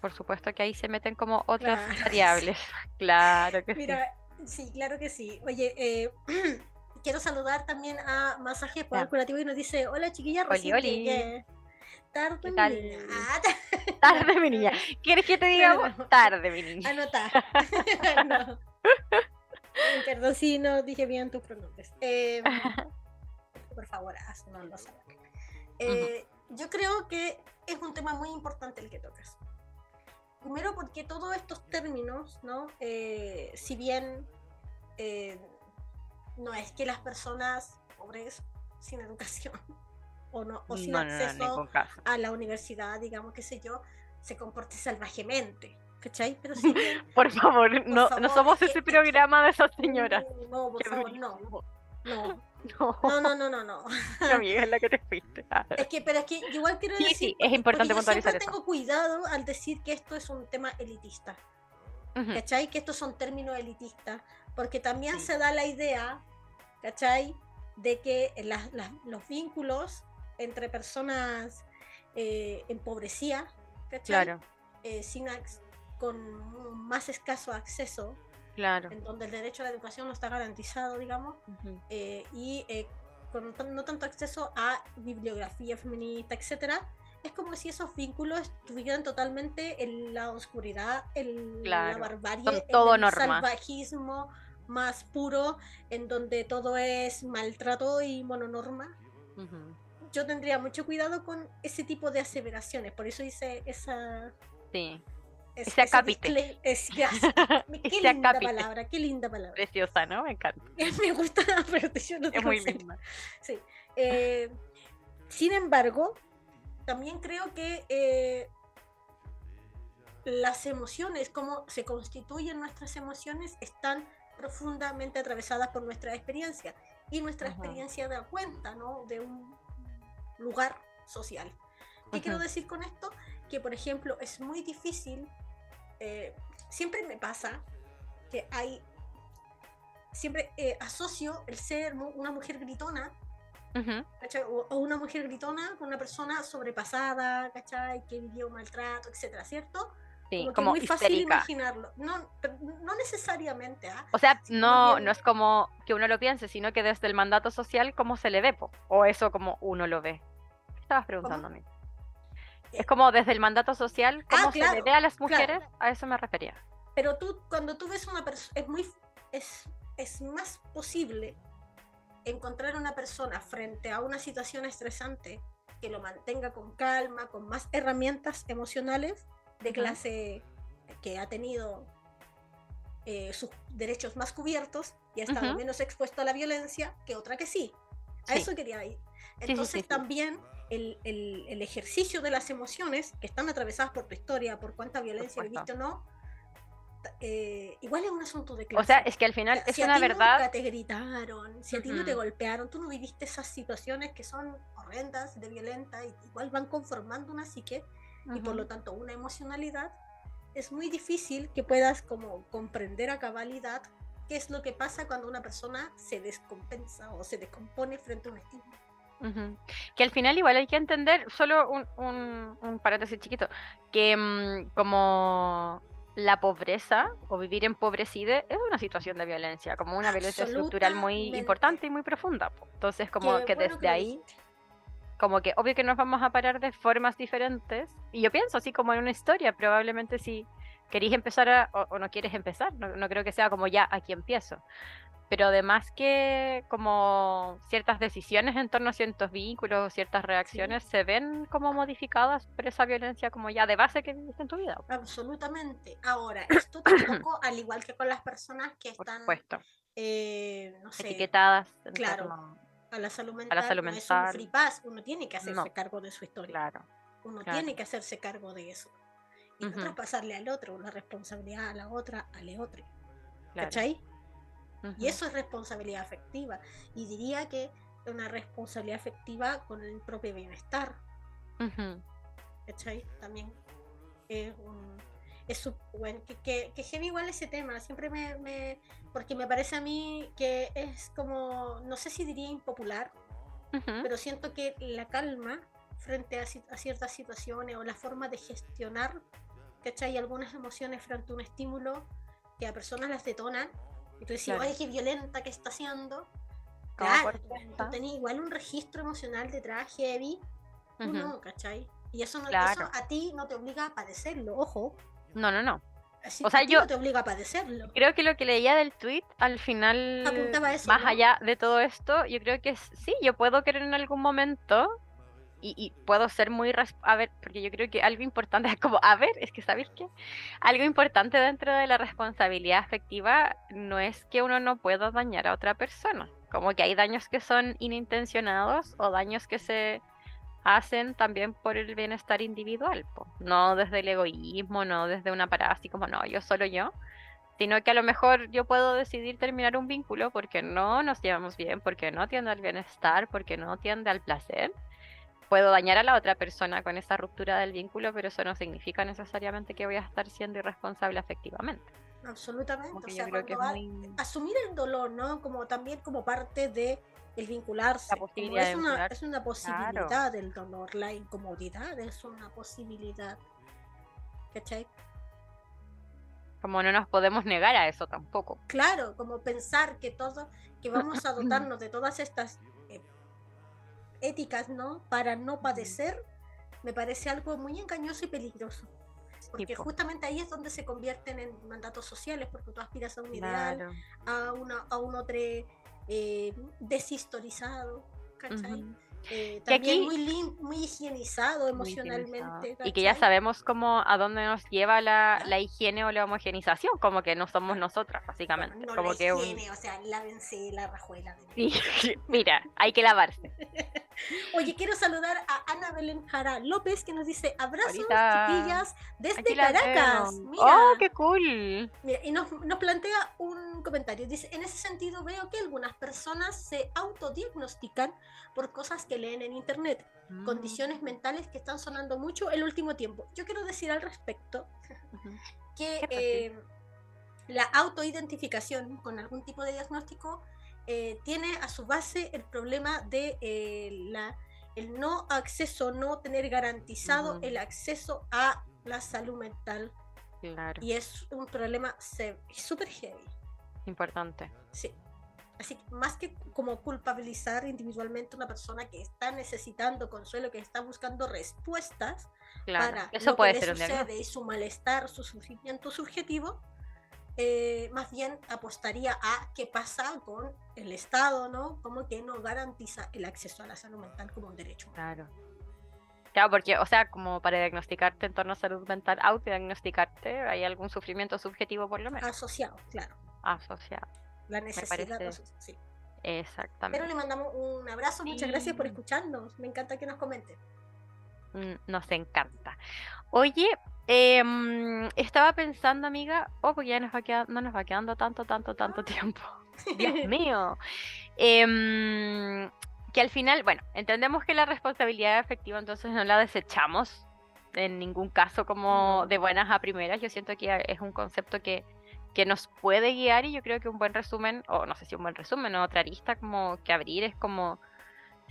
Por supuesto que ahí se meten como otras Claro sí. variables. Claro que sí. Mira, sí, claro que sí. Oye, eh, quiero saludar también a Masaje Poder. Curativo y nos dice, hola chiquilla, Oli, recién oli. llegué". Tarde, ¿Qué mi niña. Ah, ta- Tarde, mi niña. ¿Quieres que te diga? No, no. Tarde, mi niña. Anotar. no. Perdón si no dije bien tus pronombres. Eh, por favor, haznoslo saber. Eh, Yo creo que es un tema muy importante el que tocas. Primero porque todos estos términos, ¿no? Eh, si bien eh, no es que las personas pobres sin educación o, no, o sin No, no, acceso a la universidad, digamos, qué sé yo, se comporte salvajemente, ¿cachai? Pero si bien Por favor, no, no favor, somos es ese programa de esas señoras. No, por favor, no. no, No, no, no, no, no, no. mi amiga es la que te fuiste. Es que, pero es que igual quiero Sí, decir, sí, es importante yo siempre eso. tengo cuidado al decir que esto es un tema elitista, Ujú, ¿cachai? Que estos son términos elitistas, porque también Sí. se da la idea ¿cachai? De que las- las- los vínculos entre personas eh, empobrecía, ¿cachai? Claro, Eh, sin con más escaso acceso, claro. en donde el derecho a la educación no está garantizado, digamos, Ujú. eh, y eh, con no tanto acceso a bibliografía feminista, etcétera, es como si esos vínculos estuvieran totalmente en la oscuridad, en la Claro, barbarie, son en todo el norma. salvajismo más puro, en donde todo es maltrato y mononorma. Ujú. Yo tendría mucho cuidado con ese tipo de aseveraciones, por eso hice esa... Sí, es- disclaim- es-. Qué linda acápite. palabra, qué linda palabra. preciosa, ¿no? Me encanta. Me gusta, pero yo no Es muy linda. Sí. Eh, sin embargo, también creo que eh, las emociones, cómo se constituyen nuestras emociones, están profundamente atravesadas por nuestra experiencia. Y nuestra Ajá. experiencia da cuenta ¿no? de un lugar social. ¿Qué quiero Ujú. decir con esto? Que, por ejemplo, es muy difícil, eh, siempre me pasa que hay, siempre eh, asocio el ser una mujer gritona Ujú. ¿cachai? O, o una mujer gritona con una persona sobrepasada, ¿cachai? Que vivió maltrato, etcétera, ¿cierto? Sí, como es muy fácil histérica. imaginarlo. No, no necesariamente, ¿ah? O sea, no, bien- no es como que uno lo piense, sino que desde el mandato social, ¿cómo se le ve? po? O eso como uno lo ve. ¿Qué estabas preguntándome? Eh, Es como desde el mandato social, ¿cómo se le claro, ve a las claro. mujeres? A eso me refería. Pero tú, cuando tú ves una persona, es muy, es, es más posible encontrar una persona frente a una situación estresante que lo mantenga con calma, con más herramientas emocionales de clase que ha tenido eh, sus derechos más cubiertos y ha estado Ujú. menos expuesto a la violencia que otra que sí. A Sí. eso quería ir. Entonces sí, sí. también el, el- el ejercicio de las emociones que están atravesadas por tu historia, por cuánta violencia viviste o no, eh, igual es un asunto de clase. O sea, es que al O final sea, es si a una ti verdad. nunca te gritaron, si a ti no te golpearon, tú no viviste esas situaciones que son horrendas, de violenta, y igual van conformando una psique y por lo tanto una emocionalidad, es muy difícil que puedas como comprender a cabalidad qué es lo que pasa cuando una persona se descompensa o se descompone frente a un estímulo. Ujú. Que al final igual hay que entender, solo un, un, un paréntesis chiquito, que mm, como la pobreza o vivir empobrecida es una situación de violencia, como una violencia estructural muy importante y muy profunda. Entonces como Qué que bueno desde lo ahí, como que obvio que nos vamos a parar de formas diferentes. Y yo pienso así como en una historia, probablemente si queréis empezar a- o, o no quieres empezar, no, no creo que sea como ya aquí empiezo. Pero además que como ciertas decisiones en torno a ciertos vínculos, ciertas reacciones se ven como modificadas por esa violencia como ya de base que viviste en tu vida. Absolutamente. Ahora, esto tampoco, al igual que con las personas que están, eh, no sé, Etiquetadas. en claro, torno- a la salud mental, la salud no es un free pass, uno tiene que hacerse No. cargo de su historia. Claro. Uno claro. tiene que hacerse cargo de eso. Y no traspasarle al otro la responsabilidad a la otra, a la otra. claro. ¿Cachai? Y eso es responsabilidad afectiva. Y diría que una responsabilidad afectiva con el propio bienestar. Ujú. ¿Cachai? También es un. Es su- bueno, que, que, que heavy igual ese tema. Siempre me, me. Porque me parece a mí que es como. No sé si diría impopular, Ujú. pero siento que la calma frente a, a ciertas situaciones o la forma de gestionar, ¿cachai? Algunas emociones frente a un estímulo que a personas las detonan. Y tú decís, Claro. oye, qué violenta que está haciendo. Claro, tú- tenés igual un registro emocional detrás heavy, tú Ujú. no, ¿cachai? Y eso, no, Claro. eso a ti no te obliga a padecerlo, ojo. No, no, no. Así, O sea, yo- no te obliga a padecerlo. Creo que lo que leía del tweet al final, Apuntaba eso, más ¿no? allá de todo esto, yo creo que sí, yo puedo querer en algún momento y, puedo ser muy... A ver, porque yo creo que algo importante es como, a ver, es que ¿sabéis qué? Algo importante dentro de la responsabilidad afectiva no es que uno no pueda dañar a otra persona. Como que hay daños que son inintencionados o daños que se hacen también por el bienestar individual, po. no desde el egoísmo, no desde una parada así como, no, yo solo yo, sino que a lo mejor yo puedo decidir terminar un vínculo porque no nos llevamos bien, porque no tiende al bienestar, porque no tiende al placer. Puedo dañar a la otra persona con esa ruptura del vínculo, pero eso no significa necesariamente que voy a estar siendo irresponsable afectivamente. Absolutamente. O sea, muy asumir el dolor, ¿no? Como también como parte de el vincularse. La es, una, es una posibilidad el dolor, la incomodidad es una posibilidad. ¿Cachai? como no nos podemos negar a eso tampoco. Claro, como pensar que todo, que vamos a dotarnos de todas estas éticas, ¿no? Para no padecer, me parece algo muy engañoso y peligroso. Porque po. justamente ahí es donde se convierten en mandatos sociales, porque tú aspiras a un ideal, Claro. a, una, a un otro eh, deshistorizado, ¿cachai? Ujú. Eh, Que también aquí- muy, lim- muy higienizado Muy emocionalmente. higienizado. Y que ya sabemos cómo a dónde nos lleva la, la higiene o la homogeneización, como que no somos nosotras, básicamente. No como la que un- higiene, o sea, lávense la rajuela. de Sí, mira, hay que lavarse. Oye, quiero saludar a Ana Belén Jara López que nos dice abrazos, Ahorita. chiquillas, desde Caracas. Mira, ¡Oh, qué cool! Mira, y nos, nos plantea un comentario. Dice, en ese sentido veo que algunas personas se autodiagnostican por cosas que leen en internet, Mm. condiciones mentales que están sonando mucho el último tiempo. Yo quiero decir al respecto que eh, la autoidentificación con algún tipo de diagnóstico eh, tiene a su base el problema de eh, la, el no acceso, no tener garantizado Ujú. el acceso a la salud mental. Claro, Y es un problema súper heavy. importante. Sí. Así que más que como culpabilizar individualmente a una persona que está necesitando consuelo, que está buscando respuestas, Claro, para eso lo puede que le ser un diagnóstico. sucede y su malestar, su sufrimiento subjetivo, eh, más bien apostaría a qué pasa con el Estado, ¿no? Como que no garantiza el acceso a la salud mental como un derecho. Claro. Claro, porque, o sea, como para diagnosticarte en torno a salud mental, autodiagnosticarte, hay algún sufrimiento subjetivo por lo menos Asociado, claro. asociado. La necesidad. asoci- sí. Exactamente. Pero le mandamos un abrazo, muchas gracias por escucharnos. Me encanta que nos comenten. Mm, Nos encanta. Oye, em, estaba pensando, amiga, oh, porque ya nos va quedando, no nos va quedando tanto, tanto, tanto tiempo. Dios mío. Em, que al final, bueno, entendemos que la responsabilidad efectiva entonces no la desechamos en ningún caso como de buenas a primeras. Yo siento que es un concepto que, que nos puede guiar y yo creo que un buen resumen, o no sé si un buen resumen o otra arista como que abrir es como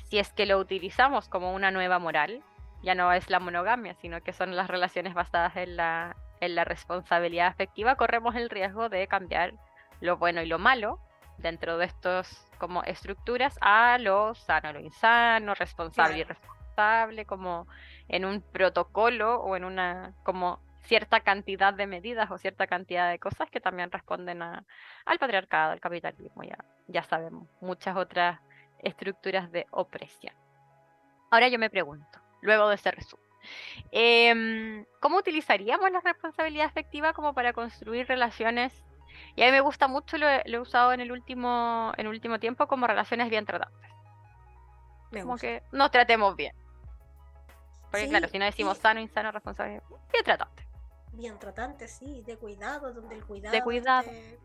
si es que lo utilizamos como una nueva moral, ya no es la monogamia, sino que son las relaciones basadas en la, en la responsabilidad afectiva, corremos el riesgo de cambiar lo bueno y lo malo dentro de estos como estructuras a lo sano, lo insano, responsable y Claro. irresponsable, como en un protocolo o en una como cierta cantidad de medidas o cierta cantidad de cosas que también responden a, al patriarcado, al capitalismo, ya, ya sabemos, muchas otras estructuras de opresión. Ahora yo me pregunto, luego de ese resumen, em, ¿cómo utilizaríamos la responsabilidad afectiva como para construir relaciones? Y a mí me gusta mucho, lo he, lo he usado en el último, en el último tiempo como relaciones bien tratantes. Me Como gusta. que nos tratemos bien. Porque Sí, claro, si no decimos y- sano, insano, responsable, bien tratante. Bien tratante, sí, de cuidado, donde el cuidado. cuidado, esté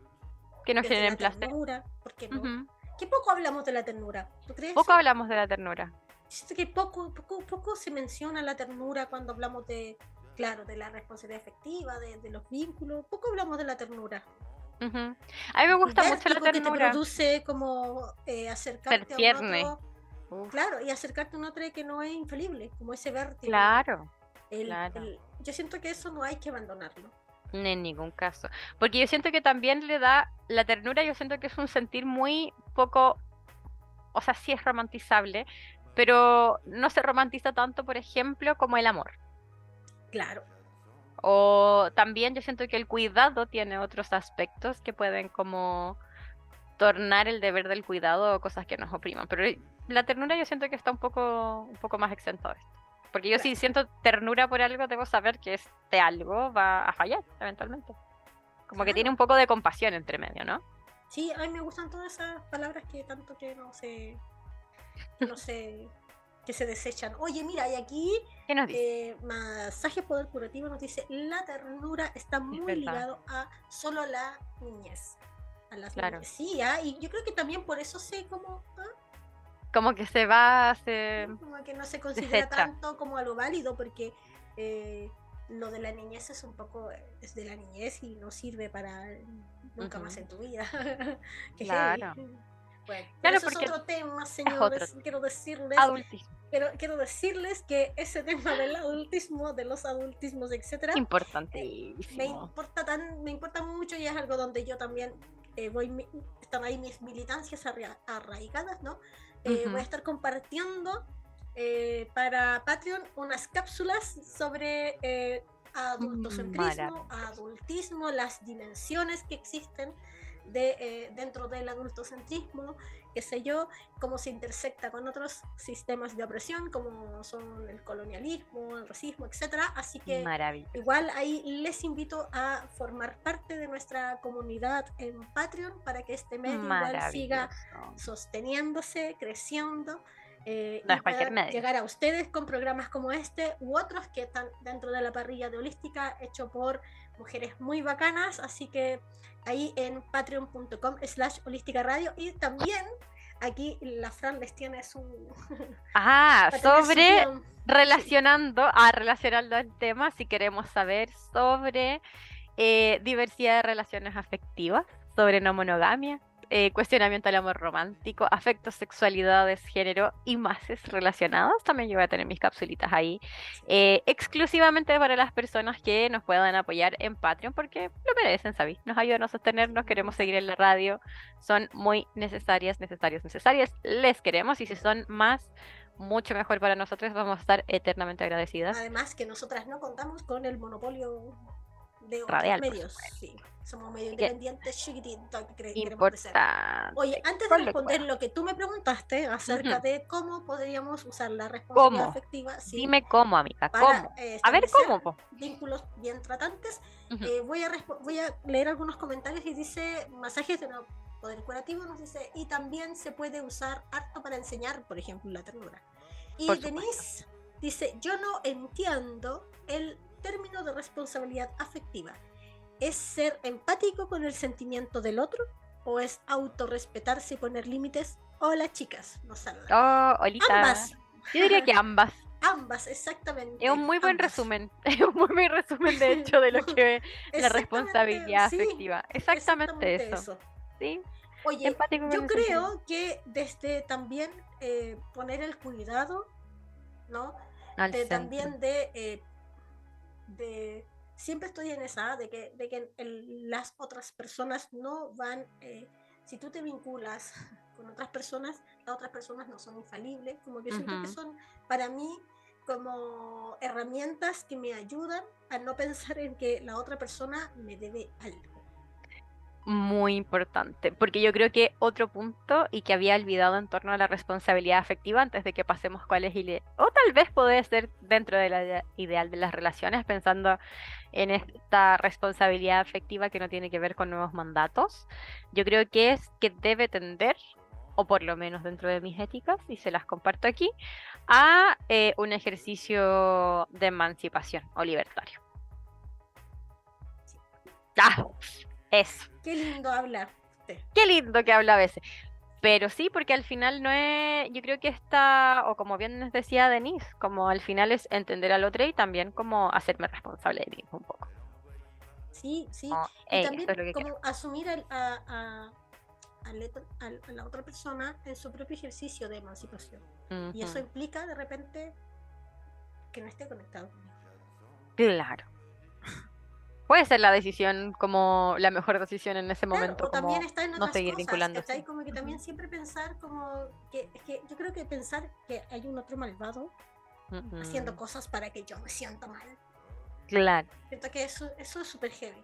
Que nos generen la placer. ternura, ¿por qué no? Ujú. Qué poco hablamos de la ternura, ¿tú crees? Poco hablamos de la ternura. Siento que poco, poco, poco se menciona la ternura cuando hablamos de, claro, de la responsabilidad efectiva, de, de los vínculos. Poco hablamos de la ternura. Ujú. A mí me gusta mucho la vértigo que te ternura. produce como eh, acercarte a tierne. un otro. Uf, Claro, y acercarte a un otro que no es infalible, como ese vértigo. claro. El- claro. el- yo siento que eso no hay que abandonarlo. En ningún caso. Porque yo siento que también le da la ternura, yo siento que es un sentir muy poco, o sea, sí es romantizable, pero no se romantiza tanto, por ejemplo, como el amor. Claro. O también yo siento que el cuidado tiene otros aspectos que pueden como tornar el deber del cuidado o cosas que nos opriman. Pero la ternura yo siento que está un poco, un poco más exento de esto. Porque yo si siento ternura por algo, debo saber que este algo va a fallar eventualmente. Como que Claro. tiene un poco de compasión entre medio, ¿no? Sí, a mí me gustan todas esas palabras que tanto que no se, que no se, que se desechan. Oye, mira, y aquí ¿Qué nos dice? eh, Masaje Poder Curativo nos dice, la ternura está muy verdad. ligado a solo la niñez. A las Claro. niñez. Sí, ah, y yo creo que también por eso se como, ah, Como que se va, se... como que no se considera desecha. tanto como algo válido, porque eh, lo de la niñez es un poco es de la niñez y no sirve para nunca más en tu vida. claro. Bueno, claro, eso es otro tema, señores. Quiero decirles. Quiero, quiero, decirles que ese tema del adultismo, de los adultismos, etcétera, importante. me importa tan, me importa mucho y es algo donde yo también eh, voy, están ahí mis militancias arraigadas, ¿no? Eh, voy a estar compartiendo eh, para Patreon unas cápsulas sobre eh, adultocentrismo, adultismo, las dimensiones que existen de, eh, dentro del adultocentrismo, qué sé yo, cómo se intersecta con otros sistemas de opresión, como son el colonialismo, el racismo, etc. Así que igual ahí les invito a formar parte de nuestra comunidad en Patreon para que este medio igual siga sosteniéndose, creciendo. Eh, y llegar a ustedes con programas como este u otros que están dentro de la parrilla de Holística hecho por mujeres muy bacanas así que ahí en patreon.com slash holística radio. Y también aquí la Fran les tiene su ah sobre relacionando a ah, relacionando el tema si queremos saber sobre eh, diversidad de relaciones afectivas sobre no monogamia eh, cuestionamiento al amor romántico, afectos, sexualidades, género y más relacionados. También yo voy a tener mis capsulitas ahí, eh, exclusivamente para las personas que nos puedan apoyar en Patreon, porque lo merecen, ¿sabéis? Nos ayudan a sostenernos, queremos seguir en la radio, son muy necesarias, necesarias, necesarias. Les queremos y si son más mucho mejor para nosotros, vamos a estar eternamente agradecidas. Además que nosotras no contamos con el monopolio de otros medios. Sí, somos medio independientes, chiquititos, Oye, antes de responder lo que tú me preguntaste acerca de cómo podríamos usar la responsabilidad afectiva. Dime cómo, amiga, cómo. a ver cómo. Vínculos bien tratantes. Eh, voy, a voy a leer algunos comentarios y dice masajes de poder curativo, nos dice, y también se puede usar harto para enseñar, por ejemplo, la ternura. Y Denise dice, yo no entiendo el término de responsabilidad afectiva? ¿Es ser empático con el sentimiento del otro? ¿O es autorrespetarse y poner límites? Hola chicas, nos saludan. Oh, Ambas. Yo diría que ambas. Ambas, exactamente. Es un muy buen resumen. Es un muy buen resumen, de hecho, de lo que es la responsabilidad afectiva. Exactamente, eso. ¿Sí? Oye, yo creo que desde también eh, poner el cuidado, ¿no? de, también de eh, de siempre estoy en esa, de que, de que las otras personas no van, eh, si tú te vinculas con otras personas, las otras personas no son infalibles, como que siento que son para mí como herramientas que me ayudan a no pensar en que la otra persona me debe algo muy importante, porque yo creo que otro punto y que había olvidado en torno a la responsabilidad afectiva antes de que pasemos cuál es o tal vez puede ser dentro de la ideal de las relaciones, pensando en esta responsabilidad afectiva que no tiene que ver con nuevos mandatos, yo creo que es que debe tender, o por lo menos dentro de mis éticas, y se las comparto aquí, a eh, un ejercicio de emancipación o libertario. Ah, eso. Qué lindo habla usted. Qué lindo que habla a veces. Pero sí, porque al final no es, yo creo que está, o como bien nos decía Denise, como al final es entender al otro y también como hacerme responsable de mí un poco. Sí, sí. y también como asumir a, la otra persona en su propio ejercicio de emancipación. Y eso implica de repente que no esté conectado conmigo. Claro puede ser la decisión como la mejor decisión en ese momento. también está en otras no seguir cosas, Como que también siempre pensar como que, es que yo creo que pensar que hay un otro malvado haciendo cosas para que yo me sienta mal. Claro. Siento que eso, eso es súper heavy.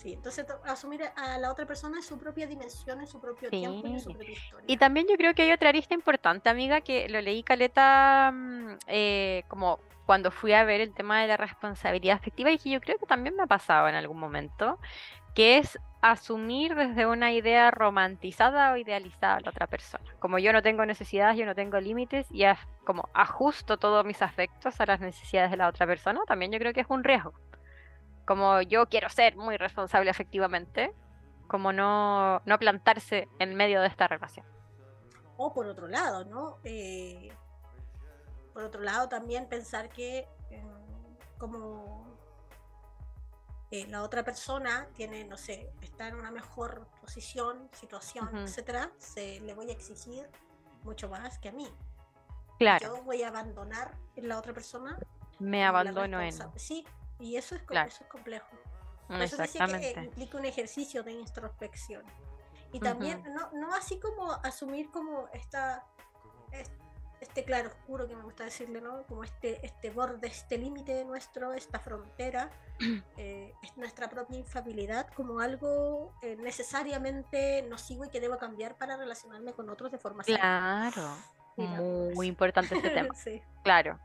Sí, entonces asumir a la otra persona en su propia dimensión, en su propio tiempo y en su propia historia. Y también yo creo que hay otra arista importante, amiga, que lo leí Caleta mm, eh, como cuando fui a ver el tema de la responsabilidad afectiva y que yo creo que también me ha pasado en algún momento, que es asumir desde una idea romantizada o idealizada a la otra persona. Como yo no tengo necesidades, yo no tengo límites y como ajusto todos mis afectos a las necesidades de la otra persona, también yo creo que es un riesgo. Como yo quiero ser muy responsable afectivamente, como no, no plantarse en medio de esta relación. O por otro lado, ¿no? Eh, por otro lado, también pensar que, em, como eh, la otra persona tiene, no sé, está en una mejor posición, situación, Ujú. etcétera, se le voy a exigir mucho más que a mí. Claro, Yo voy a abandonar en la otra persona. me abandono en. Sí, y eso es, Claro. eso es complejo. Por eso decía que eh, implica un ejercicio de introspección. Y también, no, no así como asumir como esta, es- este claro oscuro que me gusta decirle, ¿no? Como este, este borde, este límite nuestro, esta frontera, eh, es nuestra propia infabilidad como algo eh, necesariamente nocivo y que debo cambiar para relacionarme con otros de forma. Claro, muy importante este tema. sí, Claro.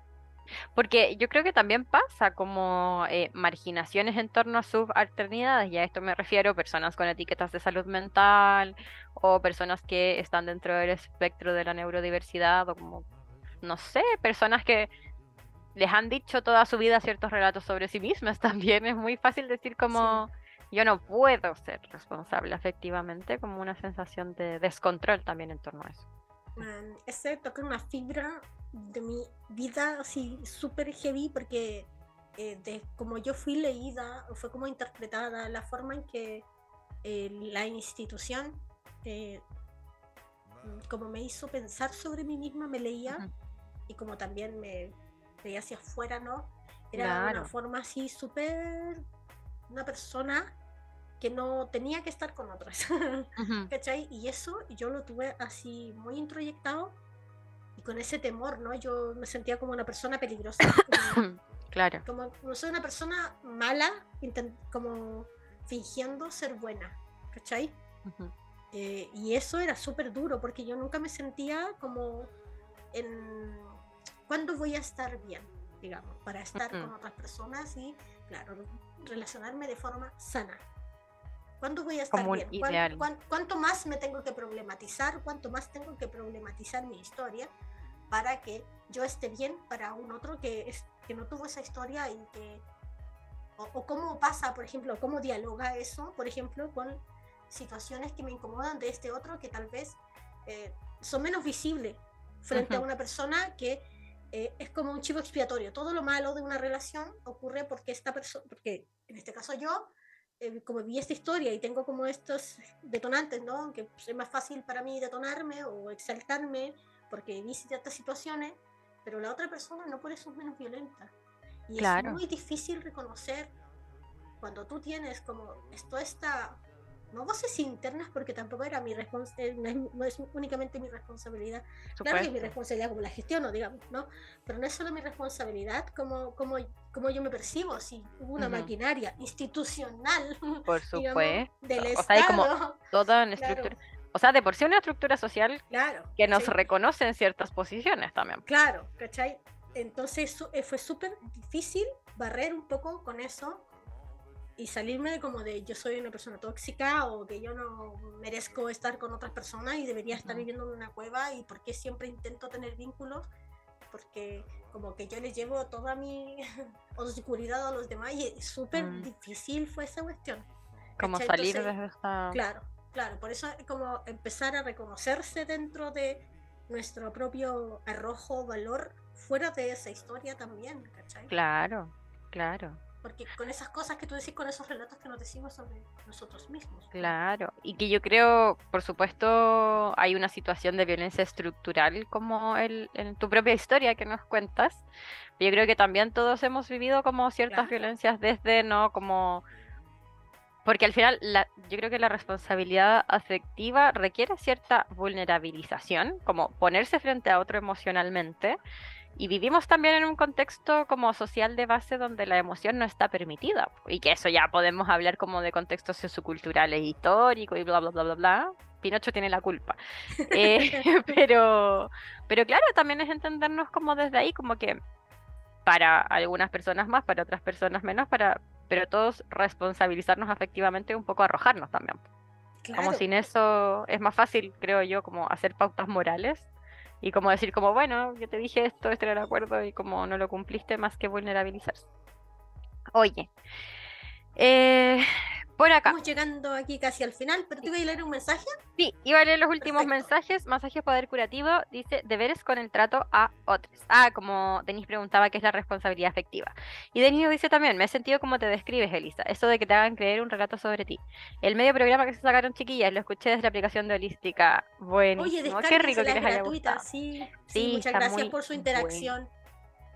Porque yo creo que también pasa como eh, marginaciones en torno a subalternidades, y a esto me refiero personas con etiquetas de salud mental o personas que están dentro del espectro de la neurodiversidad o como, no sé, personas que les han dicho toda su vida ciertos relatos sobre sí mismas también. Es muy fácil decir como yo no puedo ser responsable afectivamente, como una sensación de descontrol también en torno a eso. Man, ese toca una fibra de mi vida así súper heavy porque eh, de como yo fui leída, fue como interpretada, la forma en que eh, la institución eh, mm, como me hizo pensar sobre mí misma, me leía y como también me veía hacia afuera, ¿no? Era Claro. una forma así súper, una persona que no tenía que estar con otras. Ujú. ¿cachai? Y eso yo lo tuve así muy introyectado con ese temor, ¿no? Yo me sentía como una persona peligrosa, como, Claro. como no soy una persona mala, como fingiendo ser buena, ¿cachai? Ujú. Eh, y eso era súper duro porque yo nunca me sentía como en cuándo voy a estar bien, digamos, para estar con Ujú. otras personas y, claro, relacionarme de forma sana. ¿Cuándo voy a estar Como bien? ¿Cuán- ideal. cuán- ¿Cuánto más me tengo que problematizar? ¿Cuánto más tengo que problematizar mi historia para que yo esté bien para un otro que, es, que no tuvo esa historia y que... O, o cómo pasa, por ejemplo, cómo dialoga eso, por ejemplo, con situaciones que me incomodan de este otro que tal vez eh, son menos visibles frente a Ujú. una persona que eh, es como un chivo expiatorio. Todo lo malo de una relación ocurre porque esta persona, porque en este caso yo, eh, como vi esta historia y tengo como estos detonantes, ¿no? Que es más fácil para mí detonarme o exaltarme porque vi ciertas situaciones, pero la otra persona no por eso es menos violenta. Y Claro. es muy difícil reconocer cuando tú tienes como esto está no voces internas porque tampoco era mi responsabilidad, no, es, no es únicamente mi responsabilidad. Claro que es mi Supuesto. responsabilidad como la gestiono, digamos, ¿no? Pero no es solo mi responsabilidad como, como, como yo me percibo, si hubo una Ujú. maquinaria institucional, Por digamos, supuesto. del O Estado. sea, hay como toda una Claro. O sea, de por sí una estructura social Claro. que nos sí. reconoce en ciertas posiciones también. Claro, ¿cachai? Entonces eh, fue súper difícil barrer un poco con eso y salirme de como de yo soy una persona tóxica o que yo no merezco estar con otras personas y debería estar viviendo en una cueva y por qué siempre intento tener vínculos porque como que yo les llevo toda mi oscuridad a los demás y súper Mm. difícil fue esa cuestión. Como ¿cachai? salir Entonces, desde esta. Claro, claro, por eso es como empezar a reconocerse dentro de nuestro propio arrojo, valor, fuera de esa historia también, ¿cachai? Claro, claro, Porque con esas cosas que tú decís, con esos relatos que nos decimos sobre nosotros mismos. claro. Y que yo creo, por supuesto, hay una situación de violencia estructural como el, en tu propia historia que nos cuentas. Yo creo que también todos hemos vivido como ciertas Claro. violencias desde, ¿no? Como Porque al final la, yo creo que la responsabilidad afectiva requiere cierta vulnerabilización, como ponerse frente a otro emocionalmente. Y vivimos también en un contexto como social de base donde la emoción no está permitida. Y que eso ya podemos hablar como de contextos socioculturales históricos y bla, bla, bla, bla, bla. Pinocho tiene la culpa. Eh, pero, pero claro, también es entendernos como desde ahí, como que para algunas personas más, para otras personas menos, para, pero todos responsabilizarnos afectivamente un poco arrojarnos también. Como sin eso es más fácil, creo yo, como hacer pautas morales y como decir como, bueno, yo te dije esto, este era el acuerdo y como no lo cumpliste, más que vulnerabilizarse. Oye, eh, por acá. Estamos llegando aquí casi al final, pero te voy a leer un mensaje. Sí, iba a leer los últimos Perfecto. mensajes. Masaje Poder Curativo dice deberes con el trato a otros. Ah, como Denis preguntaba qué es la responsabilidad afectiva. Y Denis dice también, me he sentido como te describes, Elisa. Eso de que te hagan creer un relato sobre ti. El medio programa que se sacaron chiquillas, lo escuché desde la aplicación de Holística. Oye, Buenísimo. Qué rico que les haya gratuita, gustado. sí. Sí, Sí, muchas gracias por su bueno. interacción.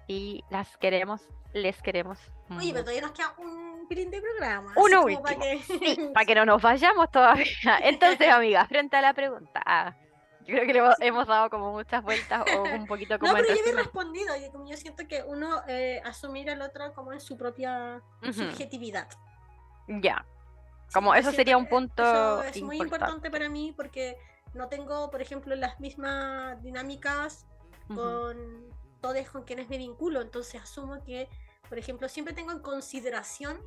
Y las queremos, les queremos. Oye, pero todavía nos queda un pilín de programa. Uno como para último. que- Sí, para que no nos vayamos todavía. Entonces, amiga, frente a la pregunta, ah, yo creo que le hemos, dado como muchas vueltas o un poquito como No, pero yo resumen. respondido. y como yo siento que uno eh, asumir al otro como en su propia subjetividad. Ya, como yo eso sería un punto Eso es muy importante. para mí porque no tengo, por ejemplo, las mismas dinámicas con todos con quienes me vinculo. Entonces asumo que, por ejemplo, siempre tengo en consideración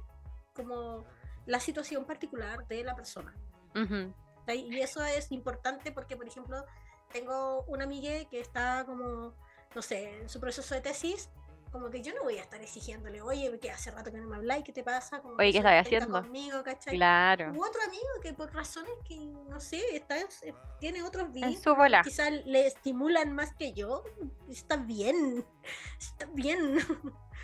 como la situación particular de la persona. ujú, ¿cachai? Y eso es importante porque, por ejemplo, tengo una amiga que está como, no sé, en su proceso de tesis, como que yo no voy a estar exigiéndole, oye, que hace rato que no me habláis, ¿qué te pasa? Como Oye, que ¿qué estás haciendo? Conmigo, ¿cachai? Claro, U otro amigo que por razones que, no sé, está, en- tiene otros bola. quizás le estimulan más que yo, está bien, está bien.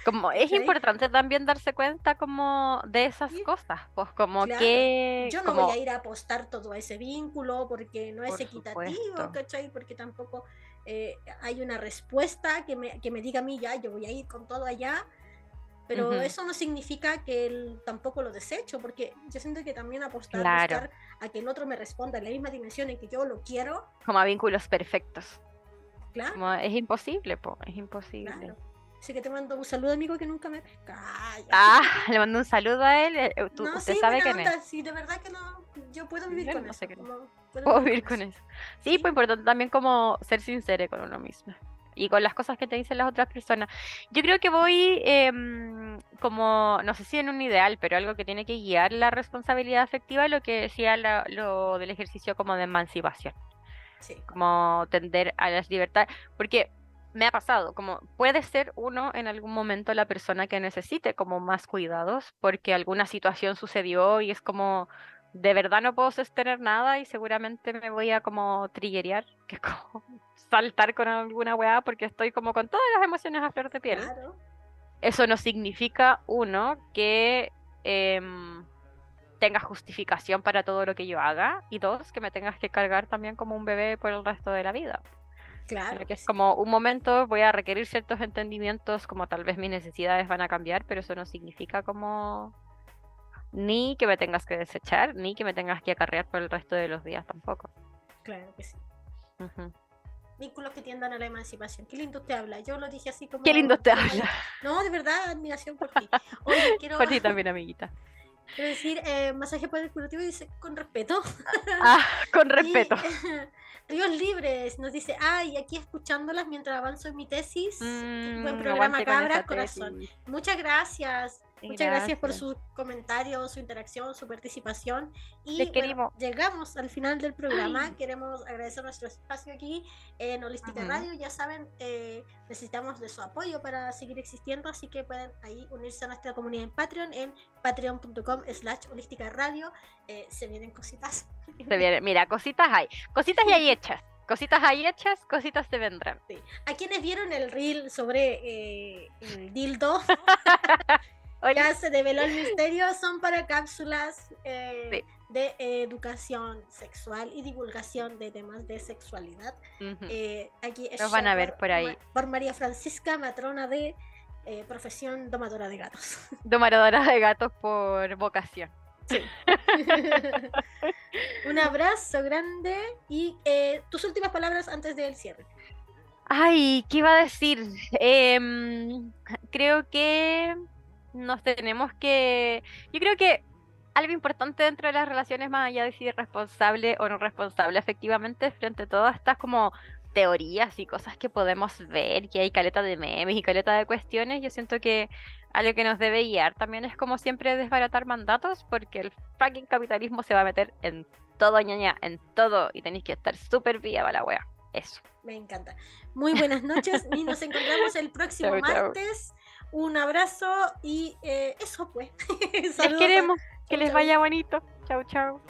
Como es importante también darse cuenta como de esas Sí. cosas, pues como Claro, que Yo no como voy a ir a apostar todo ese vínculo porque no es Por equitativo, supuesto. ¿cachai? Porque tampoco eh, hay una respuesta que me, que me diga a mí, ya, yo voy a ir con todo allá. Pero Ujú. eso no significa que él tampoco lo desecho, porque yo siento que también apostar, Claro. a que el otro me responda en la misma dimensión en que yo lo quiero, como a vínculos perfectos. claro, Como es imposible, po, es imposible. claro. Así que te mando un saludo, amigo, que nunca me pesca. Ay, Ah, le mando un saludo a él. eh, tú- no, usted sí, sabe quién es. onda, sí, de verdad que no, yo puedo vivir Yo con no eso. sé qué- como- puedo Puedo vivir con eso. Sí, Sí. pues importante también como ser sincero con uno mismo y con las cosas que te dicen las otras personas. Yo creo que voy em, como, no sé si en un ideal, pero algo que tiene que guiar la responsabilidad afectiva, lo que decía la- lo del ejercicio como de emancipación, Sí. como tender a las libertades, porque me ha pasado, como puede ser uno en algún momento la persona que necesite como más cuidados porque alguna situación sucedió y es como de verdad no puedo sostener nada y seguramente me voy a como triggerear, que es como saltar con alguna weá porque estoy como con todas las emociones a flor de piel. Claro. Eso no significa, uno, que em, tenga justificación para todo lo que yo haga y dos, que me tengas que cargar también como un bebé por el resto de la vida. Claro. Sino que es como un momento voy a requerir ciertos entendimientos, como tal vez mis necesidades van a cambiar, pero eso no significa como ni que me tengas que desechar, ni que me tengas que acarrear por el resto de los días tampoco. Claro que sí. Ujú. Vínculos que tiendan a la emancipación. Qué lindo te habla. Yo lo dije así como. Qué lindo te habla. No, de verdad, admiración por ti. Oye, quiero, Por ti también, amiguita. Quiero decir, eh, masaje curativo dice con respeto. Ah, con Y, respeto. Ríos Libres nos dice, ay, aquí escuchándolas mientras avanzo en mi tesis. Qué Mm, buen programa, esa corazón. Muchas gracias. Muchas gracias por Gracias. sus comentarios, su interacción, su participación. Y bueno, llegamos al final del programa. Queremos agradecer nuestro espacio aquí en Holística Ujú. Radio. Ya saben, eh, necesitamos de su apoyo para seguir existiendo, así que pueden ahí unirse a nuestra comunidad en Patreon en patreon.com slash holística radio. Eh, se vienen cositas. Se viene- Mira, cositas hay. Cositas ya hay hechas. Cositas hay hechas, cositas se vendrán. A quienes vieron el reel sobre eh, el dildo, Oye, ya se develó el misterio, son para cápsulas eh, Sí. de eh, educación sexual y divulgación de temas de sexualidad. ujú. Eh, aquí Los van a ver por por ahí. Por María Francisca, matrona de eh, profesión domadora de gatos. Domadora de gatos por vocación. Un abrazo grande y eh, tus últimas palabras antes del cierre. Ay, ¿qué iba a decir? Em, creo que nos tenemos que... Yo creo que algo importante dentro de las relaciones, más allá de si es responsable o no responsable, efectivamente, frente a todas estas como teorías y cosas que podemos ver, que hay caleta de memes y caleta de cuestiones, yo siento que algo que nos debe guiar también es como siempre desbaratar mandatos, porque el fucking capitalismo se va a meter en todo, ñaña, en todo, y tenéis que estar súper viva la wea. Eso. Me encanta. Muy buenas noches y nos encontramos el próximo martes. Un abrazo y eh, eso pues. Les queremos. Que les vaya bonito. Chau, chau.